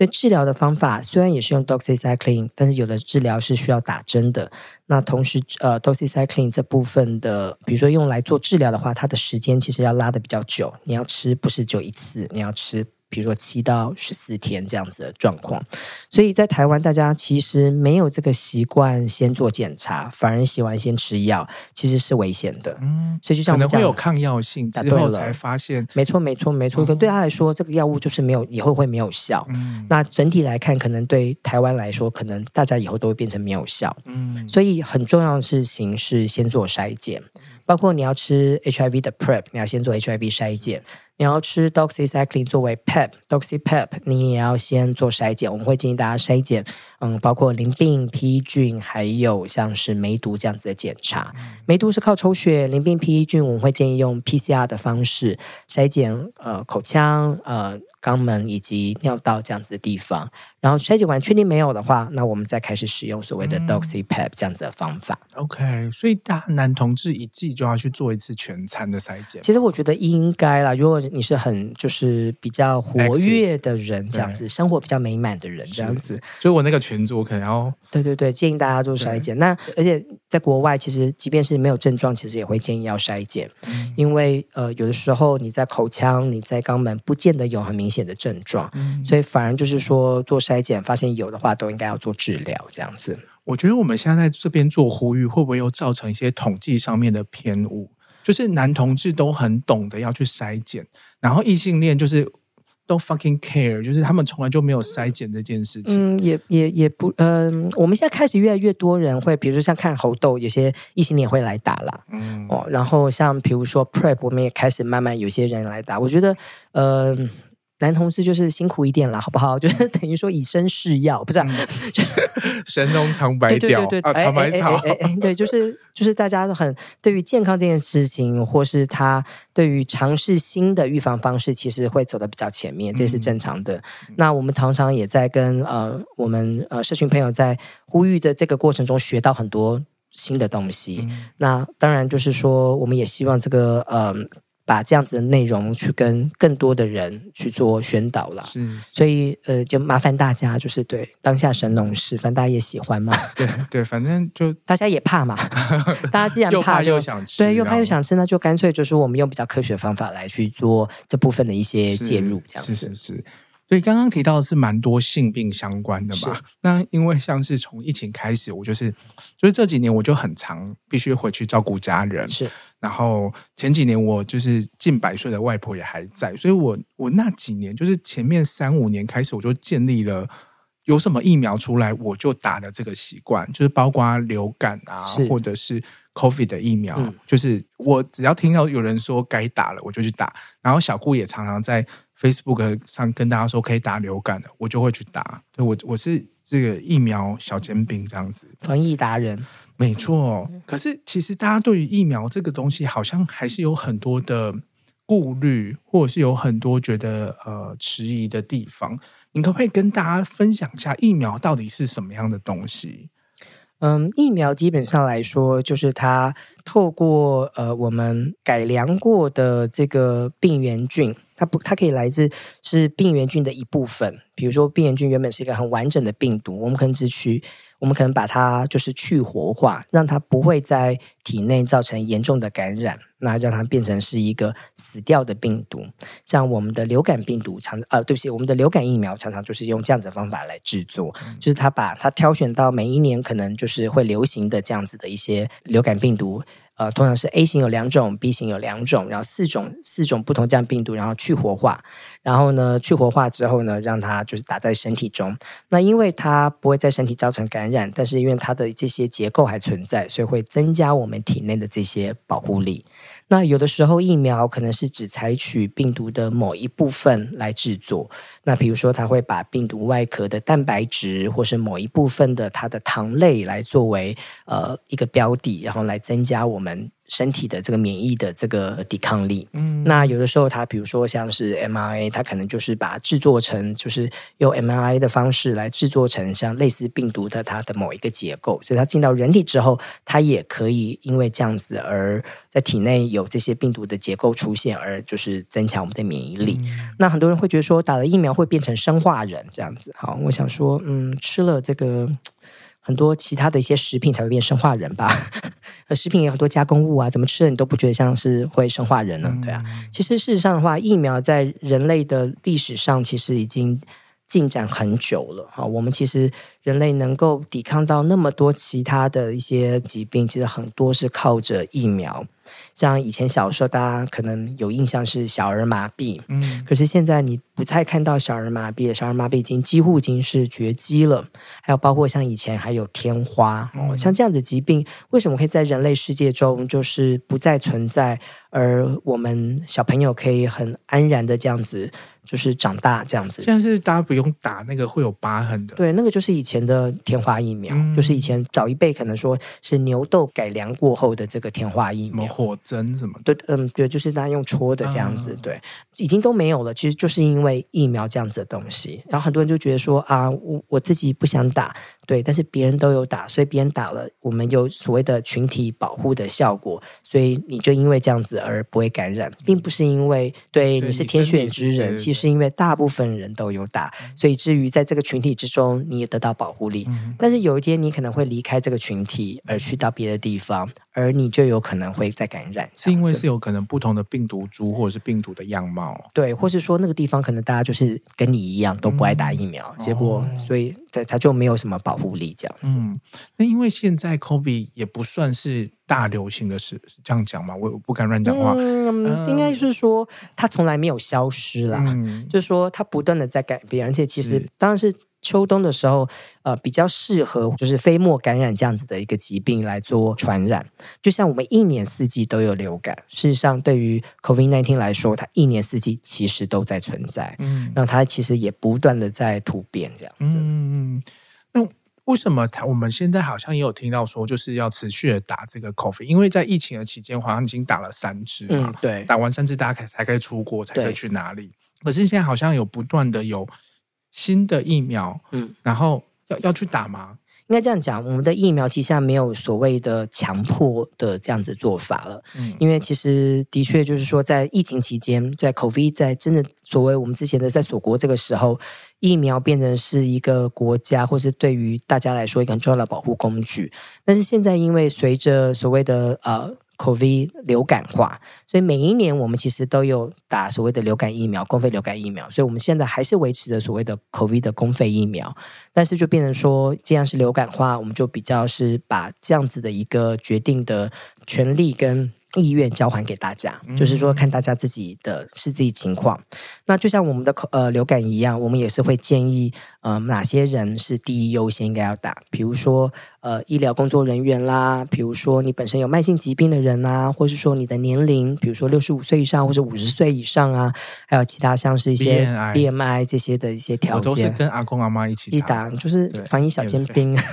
所以治疗的方法虽然也是用 Doxycycline，但是有的治疗是需要打针的。那同时，呃，Doxycycline 这部分的，比如说用来做治疗的话，它的时间其实要拉的比较久。你要吃不是就一次，你要吃。比如说七到十四天这样子的状况，所以在台湾大家其实没有这个习惯先做检查，反而喜欢先吃药，其实是危险的。嗯，所以就像我们讲，可能会有抗药性，之后才发现。没错，没错，没错。可能对他来说，这个药物就是没有，以后会没有效。嗯，那整体来看，可能对台湾来说，可能大家以后都会变成没有效。嗯，所以很重要的事情是先做筛检，包括你要吃 HIV 的 PrEP，你要先做 HIV 筛检。你要吃 Doxycycline 作为 PEP，Doxypep，你也要先做筛检。我们会建议大家筛检，嗯，包括淋病、PE 菌，还有像是梅毒这样子的检查。梅毒是靠抽血，淋病、PE 菌，我们会建议用 PCR 的方式筛检，呃，口腔，呃。肛门以及尿道这样子的地方，然后筛检完确定没有的话，那我们再开始使用所谓的 Doxypep 这样子的方法。嗯、OK，所以大男同志一季就要去做一次全餐的筛检。其实我觉得应该啦，如果你是很就是比较活跃的人，这样子生活比较美满的人，这样子，所以我那个群组，我可能要对对对，建议大家做筛检。那而且在国外，其实即便是没有症状，其实也会建议要筛检，嗯、因为呃，有的时候你在口腔、你在肛门，不见得有很明显的症状，嗯、所以反而就是说做筛检，发现有的话，都应该要做治疗这样子。我觉得我们现在在这边做呼吁，会不会又造成一些统计上面的偏误？就是男同志都很懂得要去筛检，然后异性恋就是都 fucking care，就是他们从来就没有筛检这件事情。嗯，也也也不，嗯、呃，我们现在开始越来越多人会，比如说像看猴痘，有些异性恋会来打啦。嗯，哦，然后像比如说 PrEP，我们也开始慢慢有些人来打。我觉得，嗯、呃。男同事就是辛苦一点了，好不好？[laughs] 就是等于说以身试药，不是、啊？[laughs] 神农尝百草啊，尝百草。对，就是就是大家都很对于健康这件事情，或是他对于尝试新的预防方式，其实会走得比较前面，这是正常的。嗯、那我们常常也在跟呃我们呃社群朋友在呼吁的这个过程中，学到很多新的东西。嗯、那当然就是说，我们也希望这个呃。把这样子的内容去跟更多的人去做宣导了，是，所以呃，就麻烦大家，就是对当下神农氏，反正大家也喜欢嘛，对对，反正就大家也怕嘛，[laughs] 大家既然怕又想吃，对，又怕又想吃，那就干脆就是我们用比较科学的方法来去做这部分的一些介入，这样子，是是是。所以刚刚提到的是蛮多性病相关的嘛，那因为像是从疫情开始，我就是就是这几年我就很常必须回去照顾家人，是。然后前几年我就是近百岁的外婆也还在，所以我我那几年就是前面三五年开始，我就建立了有什么疫苗出来我就打的这个习惯，就是包括流感啊，或者是 COVID 的疫苗，嗯、就是我只要听到有人说该打了，我就去打。然后小顾也常常在。Facebook 上跟大家说可以打流感的，我就会去打。对，我我是这个疫苗小煎饼这样子，防疫达人，没错。可是其实大家对于疫苗这个东西，好像还是有很多的顾虑，或者是有很多觉得呃迟疑的地方。你可不可以跟大家分享一下疫苗到底是什么样的东西？嗯，疫苗基本上来说，就是它透过呃我们改良过的这个病原菌。它不，它可以来自是病原菌的一部分。比如说，病原菌原本是一个很完整的病毒，我们可能只去，我们可能把它就是去活化，让它不会在体内造成严重的感染，那让它变成是一个死掉的病毒。像我们的流感病毒常，呃，对不起，我们的流感疫苗常常就是用这样子的方法来制作，就是它把它挑选到每一年可能就是会流行的这样子的一些流感病毒。呃，通常是 A 型有两种，B 型有两种，然后四种四种不同这样病毒，然后去活化，然后呢去活化之后呢，让它就是打在身体中。那因为它不会在身体造成感染，但是因为它的这些结构还存在，所以会增加我们体内的这些保护力。那有的时候疫苗可能是只采取病毒的某一部分来制作，那比如说它会把病毒外壳的蛋白质或是某一部分的它的糖类来作为呃一个标的，然后来增加我们。身体的这个免疫的这个抵抗力，嗯，那有的时候它比如说像是 mRNA，它可能就是把它制作成就是用 mRNA 的方式来制作成像类似病毒的它的某一个结构，所以它进到人体之后，它也可以因为这样子而在体内有这些病毒的结构出现，而就是增强我们的免疫力。嗯，那很多人会觉得说打了疫苗会变成生化人这样子，好，我想说，嗯，吃了这个。很多其他的一些食品才会变生化人吧？[laughs] 食品也有很多加工物啊，怎么吃的你都不觉得像是会生化人呢？对啊，其实事实上的话，疫苗在人类的历史上其实已经进展很久了。哈，我们其实人类能够抵抗到那么多其他的一些疾病，其实很多是靠着疫苗。像以前小时候，大家可能有印象是小儿麻痹，嗯，可是现在你不太看到小儿麻痹，小儿麻痹已经几乎已经是绝迹了。还有包括像以前还有天花，哦，像这样子疾病，为什么可以在人类世界中就是不再存在，而我们小朋友可以很安然的这样子。就是长大这样子，现在是大家不用打那个会有疤痕的，对，那个就是以前的天花疫苗，嗯、就是以前早一辈可能说是牛痘改良过后的这个天花疫苗，什么火针什么的，对，嗯，对，就是大家用戳的这样子，嗯、对，已经都没有了。其实就是因为疫苗这样子的东西，然后很多人就觉得说啊，我我自己不想打。对，但是别人都有打，所以别人打了，我们有所谓的群体保护的效果，所以你就因为这样子而不会感染，并不是因为对你是天选之人，其实是因为大部分人都有打，所以至于在这个群体之中，你也得到保护力。嗯、但是有一天你可能会离开这个群体，而去到别的地方，而你就有可能会再感染。是因为是有可能不同的病毒株或者是病毒的样貌，对，或是说那个地方可能大家就是跟你一样都不爱打疫苗，嗯、结果所以。它它就没有什么保护力这样子。嗯，那因为现在 COVID 也不算是大流行的事这样讲嘛？我不敢乱讲话。嗯，呃、应该是说它从来没有消失啦，嗯、就是说它不断的在改变，而且其实当然是。秋冬的时候，呃，比较适合就是飞沫感染这样子的一个疾病来做传染。就像我们一年四季都有流感，事实上对于 COVID-19 来说，它一年四季其实都在存在。嗯，那它其实也不断的在突变这样子。嗯，那为什么我们现在好像也有听到说，就是要持续的打这个 COVID？因为在疫情的期间，好像已经打了三支嘛。嗯，对，打完三支，大家才可以出国，才可以去哪里？可是现在好像有不断的有。新的疫苗，嗯，然后要要去打吗？应该这样讲，我们的疫苗其实现在没有所谓的强迫的这样子做法了，嗯，因为其实的确就是说，在疫情期间，在 COVID 在真的所谓我们之前的在锁国这个时候，疫苗变成是一个国家或是对于大家来说一个很重要的保护工具，但是现在因为随着所谓的呃。COVID 流感化，所以每一年我们其实都有打所谓的流感疫苗，公费流感疫苗。所以我们现在还是维持着所谓的 COVID 的公费疫苗，但是就变成说，既然是流感化，我们就比较是把这样子的一个决定的权利跟。意愿交还给大家，就是说看大家自己的是自己情况。嗯、那就像我们的呃流感一样，我们也是会建议呃哪些人是第一优先应该要打，比如说呃医疗工作人员啦，比如说你本身有慢性疾病的人啊，或是说你的年龄，比如说六十五岁以上或者五十岁以上啊，还有其他像是一些 BMI 这些的一些条件，我都是跟阿公阿妈一起，一打就是防疫小尖兵。[laughs]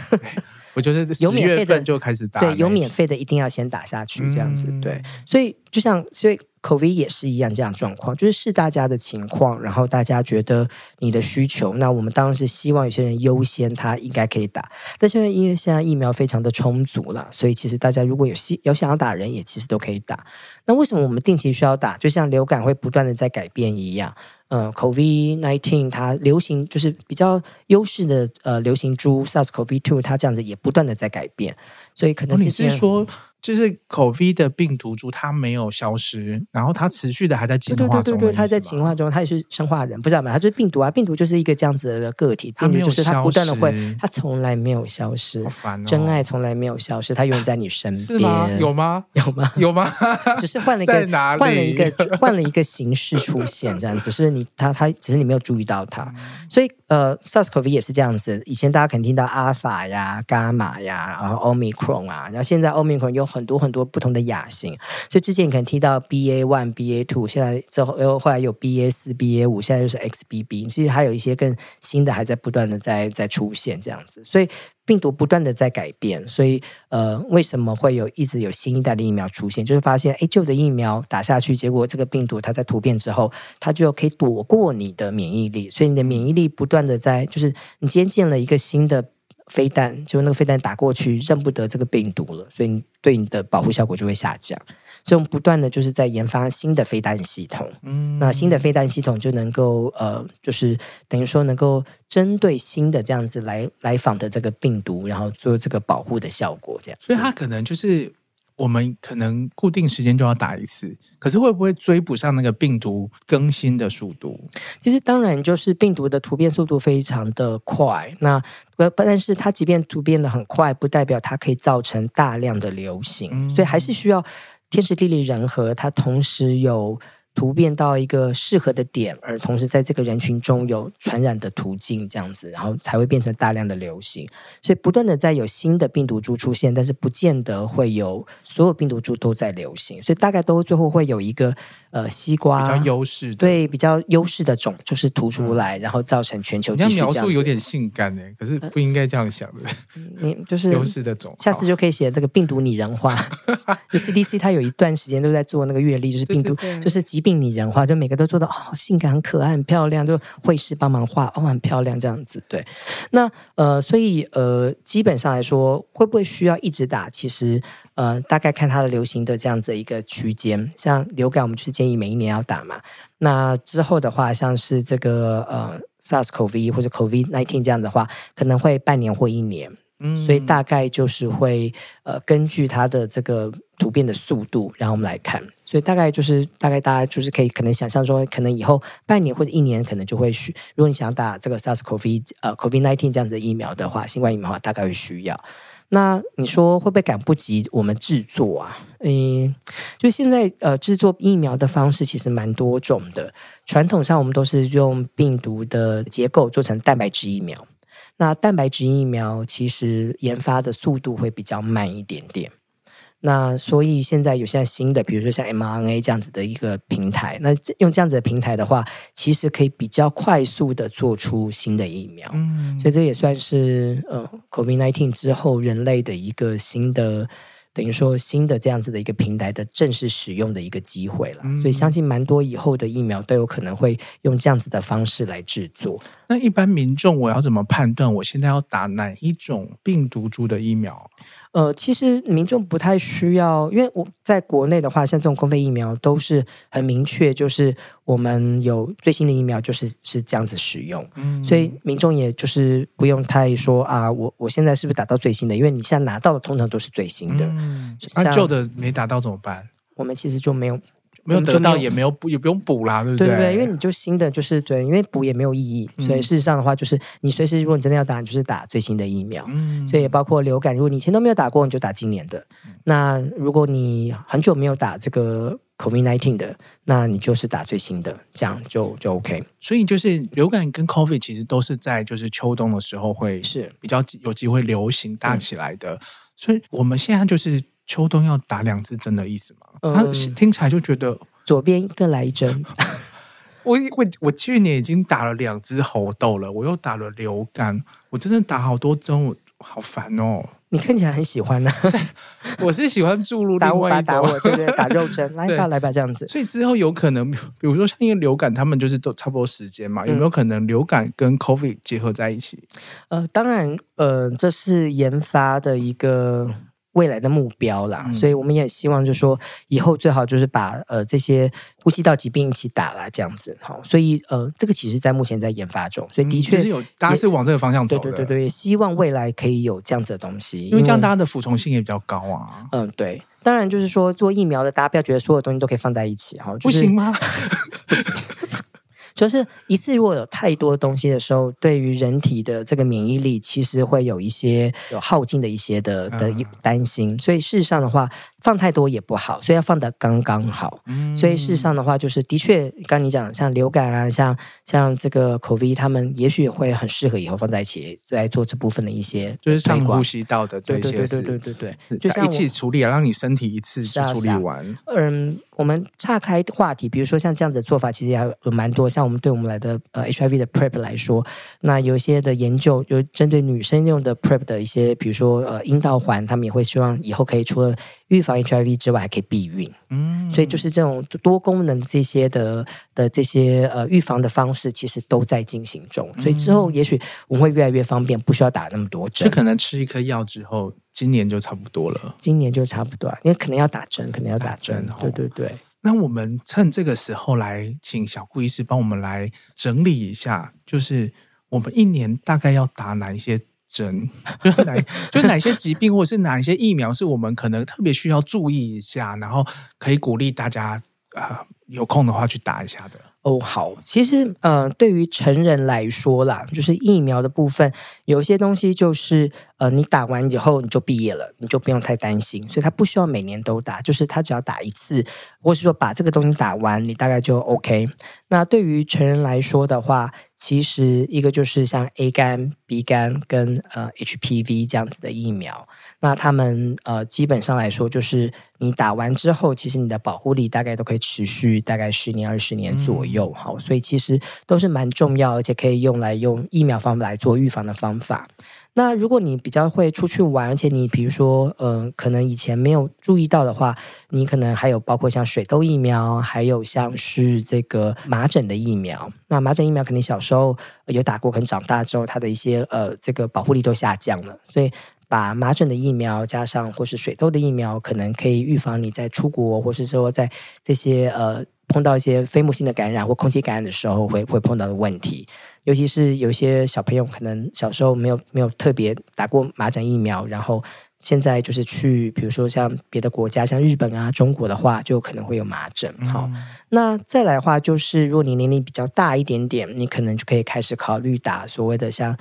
我觉得有免费的就开始打，对，有免费的一定要先打下去，这样子，嗯、对。所以就像，所以 COVID 也是一样这样状况，就是是大家的情况，然后大家觉得你的需求，那我们当然是希望有些人优先，他应该可以打。但是因为现在疫苗非常的充足了，所以其实大家如果有希有想要打人，也其实都可以打。那为什么我们定期需要打？就像流感会不断的在改变一样。呃，COVID-19 它流行就是比较优势的呃流行株 SARS-CoV-2，它这样子也不断的在改变，所以可能、哦、你是说。就是 COVID 的病毒株，它没有消失，然后它持续的还在进化中。对对对对，它在进化中，它也是生化人，不知道吗？它就是病毒啊，病毒就是一个这样子的个体，病毒就是它不断的会，它从来没有消失，真爱从来没有消失，它永远在你身边。[laughs] 是吗？有吗？[laughs] 有吗？有吗？只是换了一个，换了一个，换了一个形式出现，这样，只是你它它，只是你没有注意到它，所以呃，SARS-CoV 也是这样子。以前大家肯定听到阿尔法呀、伽马呀，然后 Omicron 啊，然后现在 Omicron 又很多很多不同的亚型，所以之前你可能提到 BA one、BA two，现在之后又后来有 BA 四、BA 五，现在又是 XBB，其实还有一些更新的还在不断的在在出现这样子，所以病毒不断的在改变，所以呃，为什么会有一直有新一代的疫苗出现？就是发现哎，旧的疫苗打下去，结果这个病毒它在突变之后，它就可以躲过你的免疫力，所以你的免疫力不断的在，就是你今天建了一个新的。飞弹就那个飞弹打过去，认不得这个病毒了，所以你对你的保护效果就会下降。所以我们不断的就是在研发新的飞弹系统，嗯，那新的飞弹系统就能够呃，就是等于说能够针对新的这样子来来访的这个病毒，然后做这个保护的效果，这样。所以它可能就是。我们可能固定时间就要打一次，可是会不会追不上那个病毒更新的速度？其实当然，就是病毒的突变速度非常的快。那但是它即便突变的很快，不代表它可以造成大量的流行，嗯、所以还是需要天时地利人和，它同时有。突变到一个适合的点，而同时在这个人群中有传染的途径，这样子，然后才会变成大量的流行。所以不断的在有新的病毒株出现，但是不见得会有所有病毒株都在流行。所以大概都最后会有一个呃西瓜比较优势，对比较优势的种就是突出来，嗯、然后造成全球。你描述有点性感呢，可是不应该这样想的。你就是优势的种，下次就可以写这个病毒拟人化。[laughs] 就 CDC 它有一段时间都在做那个阅历，就是病毒，就是疾病。病拟人化，就每个都做到哦，性感、很可爱、很漂亮，就会师帮忙画哦，很漂亮这样子。对，那呃，所以呃，基本上来说，会不会需要一直打？其实呃，大概看它的流行的这样子一个区间。像流感，我们就是建议每一年要打嘛。那之后的话，像是这个呃 SARS-CoV 或者 COVID-19 这样的话，可能会半年或一年。嗯，所以大概就是会呃，根据它的这个突变的速度，然后我们来看。所以大概就是大概大家就是可以可能想象说，可能以后半年或者一年可能就会需，如果你想打这个 SARS-CoV 呃 COVID-19 这样子的疫苗的话，新冠疫苗的话大概会需要。那你说会不会赶不及我们制作啊？嗯，就现在呃，制作疫苗的方式其实蛮多种的。传统上我们都是用病毒的结构做成蛋白质疫苗。那蛋白质疫苗其实研发的速度会比较慢一点点。那所以现在有现在新的，比如说像 mRNA 这样子的一个平台，那用这样子的平台的话，其实可以比较快速的做出新的疫苗。嗯，所以这也算是呃，COVID-19 之后人类的一个新的。等于说新的这样子的一个平台的正式使用的一个机会了，嗯、所以相信蛮多以后的疫苗都有可能会用这样子的方式来制作。那一般民众我要怎么判断我现在要打哪一种病毒株的疫苗？呃，其实民众不太需要，因为我在国内的话，像这种公费疫苗都是很明确，就是我们有最新的疫苗，就是是这样子使用，嗯，所以民众也就是不用太说啊，我我现在是不是打到最新的？因为你现在拿到的通常都是最新的，嗯，那旧的没打到怎么办？我们其实就没有。没有得到也没有补，也不用补啦，对不对？对对，因为你就新的就是对，因为补也没有意义，所以事实上的话，就是你随时如果你真的要打，你就是打最新的疫苗。嗯，所以也包括流感，如果你以前都没有打过，你就打今年的。那如果你很久没有打这个 COVID nineteen 的，那你就是打最新的，这样就就 OK。所以就是流感跟 COVID 其实都是在就是秋冬的时候会是比较有机会流行大起来的，所以我们现在就是。秋冬要打两支针的意思吗？嗯、他听起来就觉得左边各来一针。[laughs] 我我我去年已经打了两支猴痘了，我又打了流感，我真的打好多针，我好烦哦。你看起来很喜欢呢、啊，[laughs] 我是喜欢注入另外一种，打我，打我，对对，[laughs] 打肉针，来吧来吧这样子。所以之后有可能，比如说像因为流感，他们就是都差不多时间嘛，有没有可能流感跟 COVID 结合在一起？呃，当然，呃，这是研发的一个。未来的目标啦，嗯、所以我们也希望，就是说以后最好就是把呃这些呼吸道疾病一起打啦，这样子好。所以呃，这个其实，在目前在研发中，所以的确、嗯、有大家是往这个方向走的。对对对对，希望未来可以有这样子的东西，因为这样大家的服从性也比较高啊。嗯，对，当然就是说做疫苗的，大家不要觉得所有东西都可以放在一起哈，就是、不行吗？[laughs] [laughs] 不行。就是一次如果有太多东西的时候，对于人体的这个免疫力，其实会有一些有耗尽的一些的的担心。所以事实上的话，放太多也不好，所以要放的刚刚好。嗯、所以事实上的话，就是的确，刚你讲像流感啊，像像这个 COVID，他们也许会很适合以后放在一起来做这部分的一些，就是上呼吸道的这些，对对对对对对对，就一起处理啊，让你身体一次就处理完。嗯。我们岔开话题，比如说像这样子的做法，其实还有蛮多。像我们对我们来的呃 HIV 的 PrEP 来说，那有一些的研究，有针对女生用的 PrEP 的一些，比如说呃阴道环，他们也会希望以后可以除了预防 HIV 之外，还可以避孕。嗯，所以就是这种多功能这些的的这些呃预防的方式，其实都在进行中。所以之后也许我们会越来越方便，不需要打那么多针。就可能吃一颗药之后。今年就差不多了，今年就差不多，因为可能要打针，可能要打针。打针对对对，那我们趁这个时候来请小顾医师帮我们来整理一下，就是我们一年大概要打哪一些针，[laughs] 就是哪就哪些疾病，或者是哪一些疫苗，是我们可能特别需要注意一下，然后可以鼓励大家啊、呃、有空的话去打一下的。哦，好，其实呃，对于成人来说啦，就是疫苗的部分，有些东西就是呃，你打完以后你就毕业了，你就不用太担心，所以它不需要每年都打，就是它只要打一次，或是说把这个东西打完，你大概就 OK。那对于成人来说的话，其实一个就是像 A 肝、B 肝跟呃 HPV 这样子的疫苗。那他们呃，基本上来说，就是你打完之后，其实你的保护力大概都可以持续大概十年、二十年左右，好、嗯，所以其实都是蛮重要，而且可以用来用疫苗方法来做预防的方法。那如果你比较会出去玩，而且你比如说呃，可能以前没有注意到的话，你可能还有包括像水痘疫苗，还有像是这个麻疹的疫苗。那麻疹疫苗肯定小时候有打过，可能长大之后它的一些呃这个保护力都下降了，所以。把麻疹的疫苗加上，或是水痘的疫苗，可能可以预防你在出国，或是说在这些呃碰到一些飞沫性的感染或空气感染的时候会会碰到的问题。尤其是有些小朋友可能小时候没有没有特别打过麻疹疫苗，然后现在就是去，比如说像别的国家，像日本啊、中国的话，就可能会有麻疹。好，嗯、那再来的话，就是如果你年龄比较大一点点，你可能就可以开始考虑打所谓的像。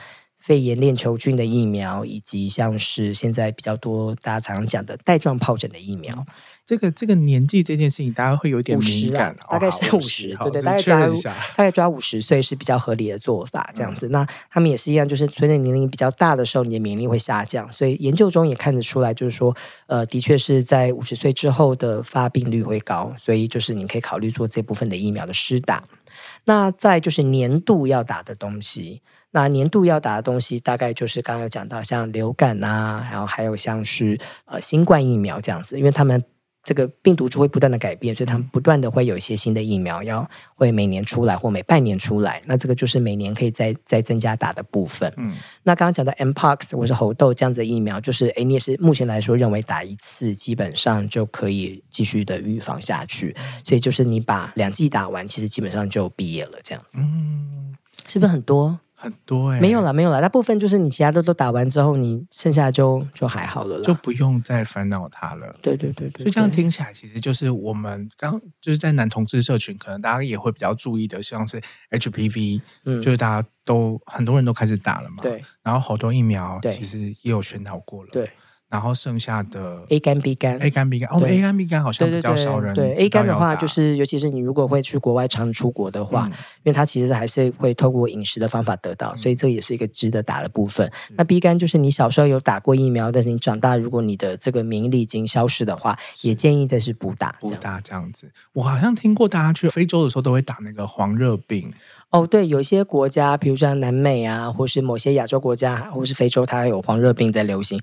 肺炎链球菌的疫苗，以及像是现在比较多大家常常讲的带状疱疹的疫苗。这个这个年纪这件事情，大家会有点敏感，哦、大概是五十，对对，大概抓大概抓五十岁是比较合理的做法，这样子。嗯、那他们也是一样，就是随着年龄比较大的时候，你的免疫力会下降，所以研究中也看得出来，就是说，呃，的确是在五十岁之后的发病率会高，所以就是你可以考虑做这部分的疫苗的施打。那再就是年度要打的东西，那年度要打的东西大概就是刚刚有讲到，像流感啊，然后还有像是呃新冠疫苗这样子，因为他们。这个病毒株会不断的改变，所以他们不断的会有一些新的疫苗要会每年出来或每半年出来。那这个就是每年可以再再增加打的部分。嗯，那刚刚讲到 Mpox 或是猴痘这样子的疫苗，就是诶，你也是目前来说认为打一次基本上就可以继续的预防下去。所以就是你把两剂打完，其实基本上就毕业了这样子。嗯，是不是很多？很多哎、欸，没有了，没有了。大部分就是你其他的都打完之后，你剩下就就还好了，就不用再烦恼它了。对对对对，所以这样听起来，其实就是我们刚就是在男同志社群，可能大家也会比较注意的，像是 HPV，嗯，就是大家都很多人都开始打了嘛。对，然后好多疫苗其实也有宣导过了。对。然后剩下的 A 肝 B 肝。A 肝 B 肝哦，A 肝 B 肝好像比较少人对，对，对，对 A 肝的话，就是尤其是你如果会去国外常出国的话，嗯、因为它其实还是会透过饮食的方法得到，所以这也是一个值得打的部分。嗯、那 B 肝就是你小时候有打过疫苗，但是你长大如果你的这个免疫力已经消失的话，也建议再是补打。补打这样子，我好像听过大家去非洲的时候都会打那个黄热病。哦，对，有一些国家，比如像南美啊，或是某些亚洲国家，或是非洲，它有黄热病在流行。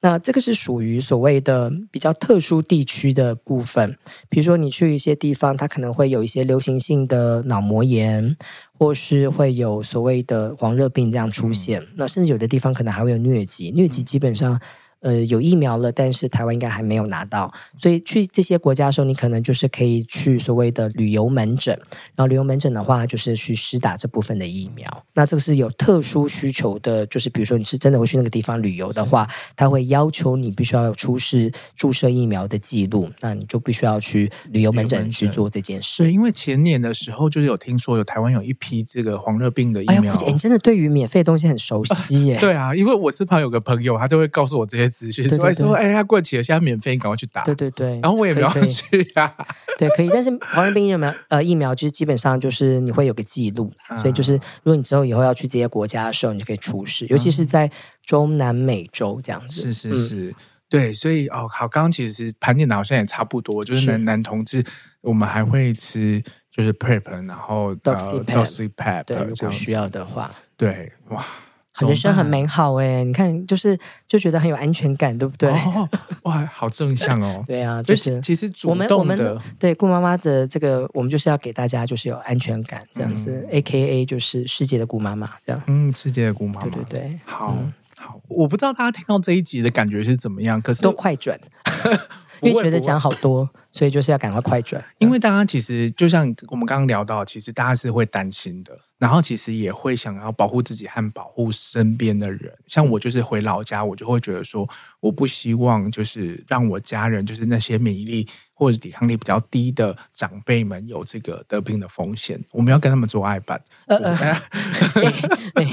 那这个是属于所谓的比较特殊地区的部分，比如说你去一些地方，它可能会有一些流行性的脑膜炎，或是会有所谓的黄热病这样出现。那甚至有的地方可能还会有疟疾，疟疾基本上。呃，有疫苗了，但是台湾应该还没有拿到，所以去这些国家的时候，你可能就是可以去所谓的旅游门诊，然后旅游门诊的话，就是去施打这部分的疫苗。那这个是有特殊需求的，就是比如说你是真的会去那个地方旅游的话，他会要求你必须要有出示注射疫苗的记录，那你就必须要去旅游门诊去做这件事。对，因为前年的时候就是有听说有台湾有一批这个黄热病的疫苗，哎，你真的对于免费的东西很熟悉耶？呃、[laughs] 对啊，因为我身旁有个朋友，他就会告诉我这些。资讯说说，哎，他过期了，现在免费，你赶快去打。对对对，然后我也没有去啊。对，可以，但是黄热病疫苗呃疫苗就是基本上就是你会有个记录，嗯、所以就是如果你之后以后要去这些国家的时候，你就可以出示，尤其是在中南美洲这样子。是是是，嗯、对，所以哦，好，刚刚其实盘点的好像也差不多，就是男是男同志，我们还会吃就是 PrEP，然后 Doxypap，对，如果需要的话，对，哇。人生很美好哎，你看，就是就觉得很有安全感，对不对？哦、哇，好正向哦。[laughs] 对啊，就是其实主动的我们我们对顾妈妈的这个，我们就是要给大家就是有安全感这样子。嗯、A K A 就是世界的顾妈妈这样。嗯，世界的顾妈妈。对对对，好、嗯、好，我不知道大家听到这一集的感觉是怎么样，可是都快转，[laughs] 因为觉得讲好多，所以就是要赶快快转。因为大家其实就像我们刚刚聊到，其实大家是会担心的。然后其实也会想要保护自己和保护身边的人，像我就是回老家，我就会觉得说，我不希望就是让我家人，就是那些免疫力或者抵抗力比较低的长辈们有这个得病的风险。我们要跟他们做爱办。呃 [laughs] 呃，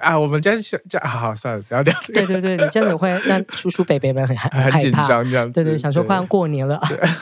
啊，我们家小家好，算了，不要聊这个。对对对，你这样子会让叔叔伯伯们很害很紧张，这样子。对对，想说快要过年了，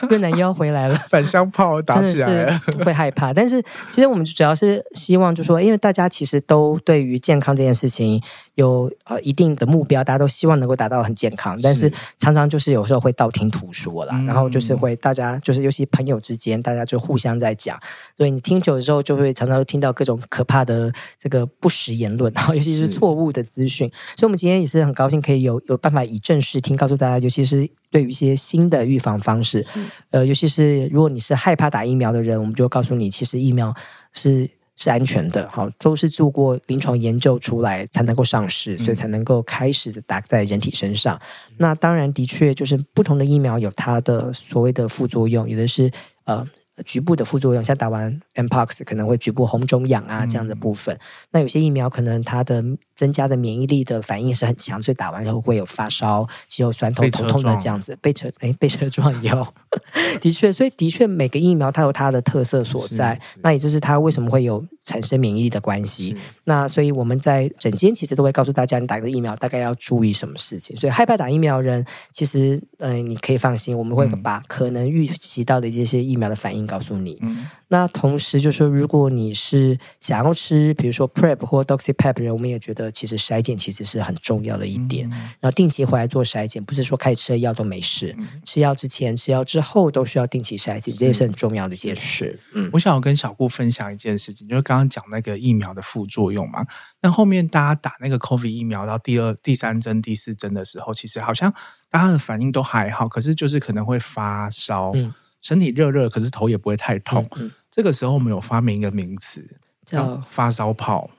越南又要回来了，[laughs] 反乡炮打起来了，[laughs] 会害怕。但是其实我们主要是希望，就是说，因为大家其实都对于健康这件事情有呃一定的目标，大家都希望能够达到很健康，但是常常就是有时候会道听途说啦，然后就是会大家就是尤其朋友之间，大家就互相在讲，所以你听久了之后，就会常常听到各种可怕的这个不实言论，然 [laughs] 后尤其是错误的资讯。所以，我们今天也是很高兴可以有有办法以正视听，告诉大家，尤其是对于一些新的预防方式，呃，尤其是如果你是害怕打疫苗的人，我们就告诉你，其实疫苗是。是安全的，好，都是做过临床研究出来才能够上市，所以才能够开始打在人体身上。嗯、那当然，的确就是不同的疫苗有它的所谓的副作用，有的是呃局部的副作用，像打完 Mpox 可能会局部红肿痒啊这样的部分。嗯、那有些疫苗可能它的增加的免疫力的反应是很强，所以打完以后会有发烧、肌肉酸痛、头痛的这样子。被车 [laughs] 哎，被车撞有，[laughs] 的确，所以的确每个疫苗它有它的特色所在，那也就是它为什么会有产生免疫力的关系。那所以我们在整间其实都会告诉大家，你打个疫苗大概要注意什么事情。所以害怕打疫苗的人，其实嗯、呃，你可以放心，我们会把可能预期到的这些疫苗的反应告诉你。嗯那同时就是说，如果你是想要吃，比如说 Prep 或 Doxypep 的人，我们也觉得其实筛检其实是很重要的一点。嗯、然后定期回来做筛检，不是说开始吃了药都没事，嗯、吃药之前、吃药之后都需要定期筛检，这也是很重要的一件事。嗯，我想要跟小顾分享一件事情，就是刚刚讲那个疫苗的副作用嘛。那后面大家打那个 COVID 疫苗到第二、第三针、第四针的时候，其实好像大家的反应都还好，可是就是可能会发烧。嗯身体热热，可是头也不会太痛。这个时候，我们有发明一个名词叫发烧泡。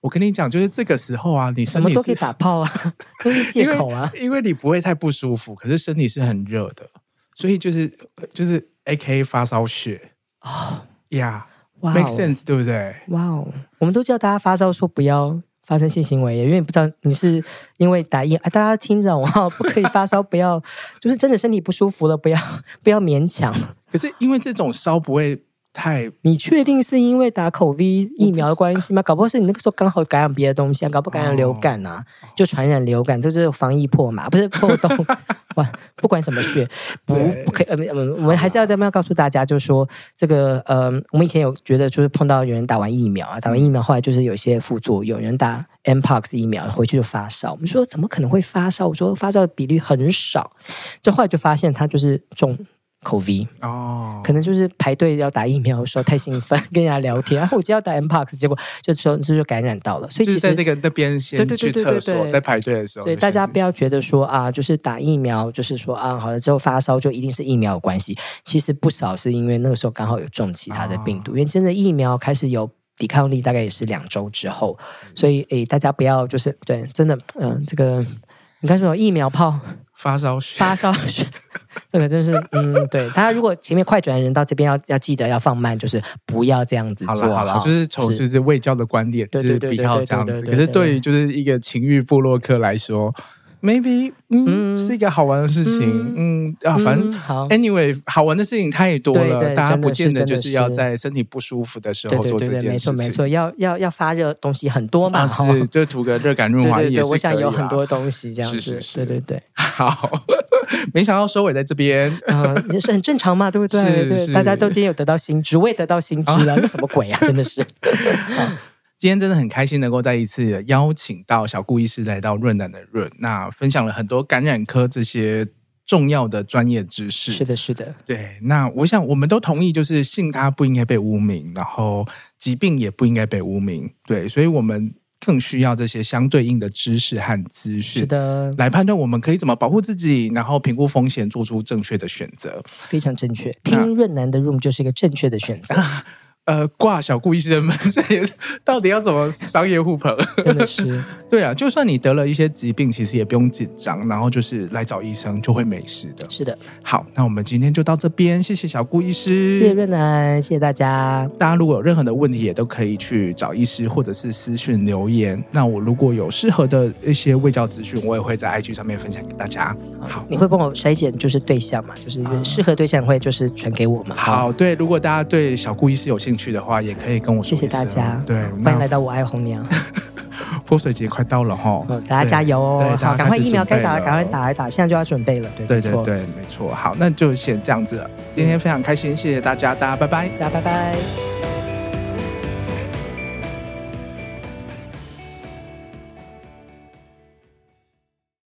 我跟你讲，就是这个时候啊，你身体什么都可以打泡啊，[laughs] 都是借口啊因。因为你不会太不舒服，可是身体是很热的，所以就是就是 AKA 发烧血啊呀，make sense 对不对？哇哦，我们都叫大家发烧说不要。发生性行为，因为你不知道你是因为打疫，啊、大家听着哦，不可以发烧，不要，[laughs] 就是真的身体不舒服了，不要不要勉强。可是因为这种烧不会。太，你确定是因为打口 V 疫苗的关系吗？搞不好是你那个时候刚好感染别的东西啊，搞不好感染流感啊，哦、就传染流感，这就是防疫破嘛，不是破洞。[laughs] 哇，不管什么血，不不可以。嗯嗯，我们还是要这么样告诉大家，就是说这个呃，我们以前有觉得就是碰到有人打完疫苗啊，打完疫苗后来就是有一些副作用，有人打 Mpox 疫苗回去就发烧，我们说怎么可能会发烧？我说发烧的比例很少，就后来就发现他就是中。COVID 哦，可能就是排队要打疫苗的时候太兴奋，[laughs] 跟人家聊天，然后我就要打 Mpox，结果就说就是感染到了，所以其实在那个那边先去厕所，在排队的时候，所以大家不要觉得说啊，就是打疫苗，就是说啊，好了之后发烧就一定是疫苗有关系，其实不少是因为那个时候刚好有中其他的病毒，哦、因为真的疫苗开始有抵抗力，大概也是两周之后，所以诶，大家不要就是对，真的嗯、呃，这个你看说疫苗炮发烧血，发烧血。这个真是，嗯，对，大家如果前面快转的人到这边要要记得要放慢，就是不要这样子做。好了好了，就是从就是卫教的观点，就是比较这样子。可是对于就是一个情欲部落客来说。Maybe，嗯，嗯，是一个好玩的事情，嗯，嗯啊，反正、嗯、好，Anyway，好玩的事情太多了，对对对，大家不见得就是要在身体不舒服的时候做这件事情。没错没错，要要要发热东西很多嘛，啊、是就涂个热感润滑液也是。我想有很多东西这样子，是是是对对对。好，[laughs] 没想到收尾在这边，嗯，[laughs] 也是很正常嘛，对不对？是是对，大家都今天有得到新知，我也得到新知了，[laughs] 这什么鬼啊？真的是。好今天真的很开心，能够再一次邀请到小顾医师来到润南的润，那分享了很多感染科这些重要的专业知识。是的，是的，对。那我想我们都同意，就是性它不应该被污名，然后疾病也不应该被污名。对，所以我们更需要这些相对应的知识和资讯，是的，来判断我们可以怎么保护自己，然后评估风险，做出正确的选择。非常正确，听润南的 Room 就是一个正确的选择。[laughs] 呃，挂小顾医师的门，[laughs] 这也是到底要怎么商业互捧？[laughs] 真的是，对啊，就算你得了一些疾病，其实也不用紧张，然后就是来找医生就会没事的。是的，好，那我们今天就到这边，谢谢小顾医师，谢谢润南，谢谢大家。大家如果有任何的问题，也都可以去找医师，或者是私讯留言。那我如果有适合的一些卫教资讯，我也会在 IG 上面分享给大家。好，你会帮我筛检，就是对象嘛，就是适合对象会就是传给我嘛。好，好，对，如果大家对小顾医师有兴趣。去的话，也可以跟我说。谢谢大家，对，欢迎来到我爱红娘。[laughs] 泼水节快到了哈，大家加油哦！好，赶快疫苗该打，赶快打一打，现在就要准备了。对对对，没错。好，那就先这样子了。今天非常开心，谢谢大家，大家拜拜，大家拜拜。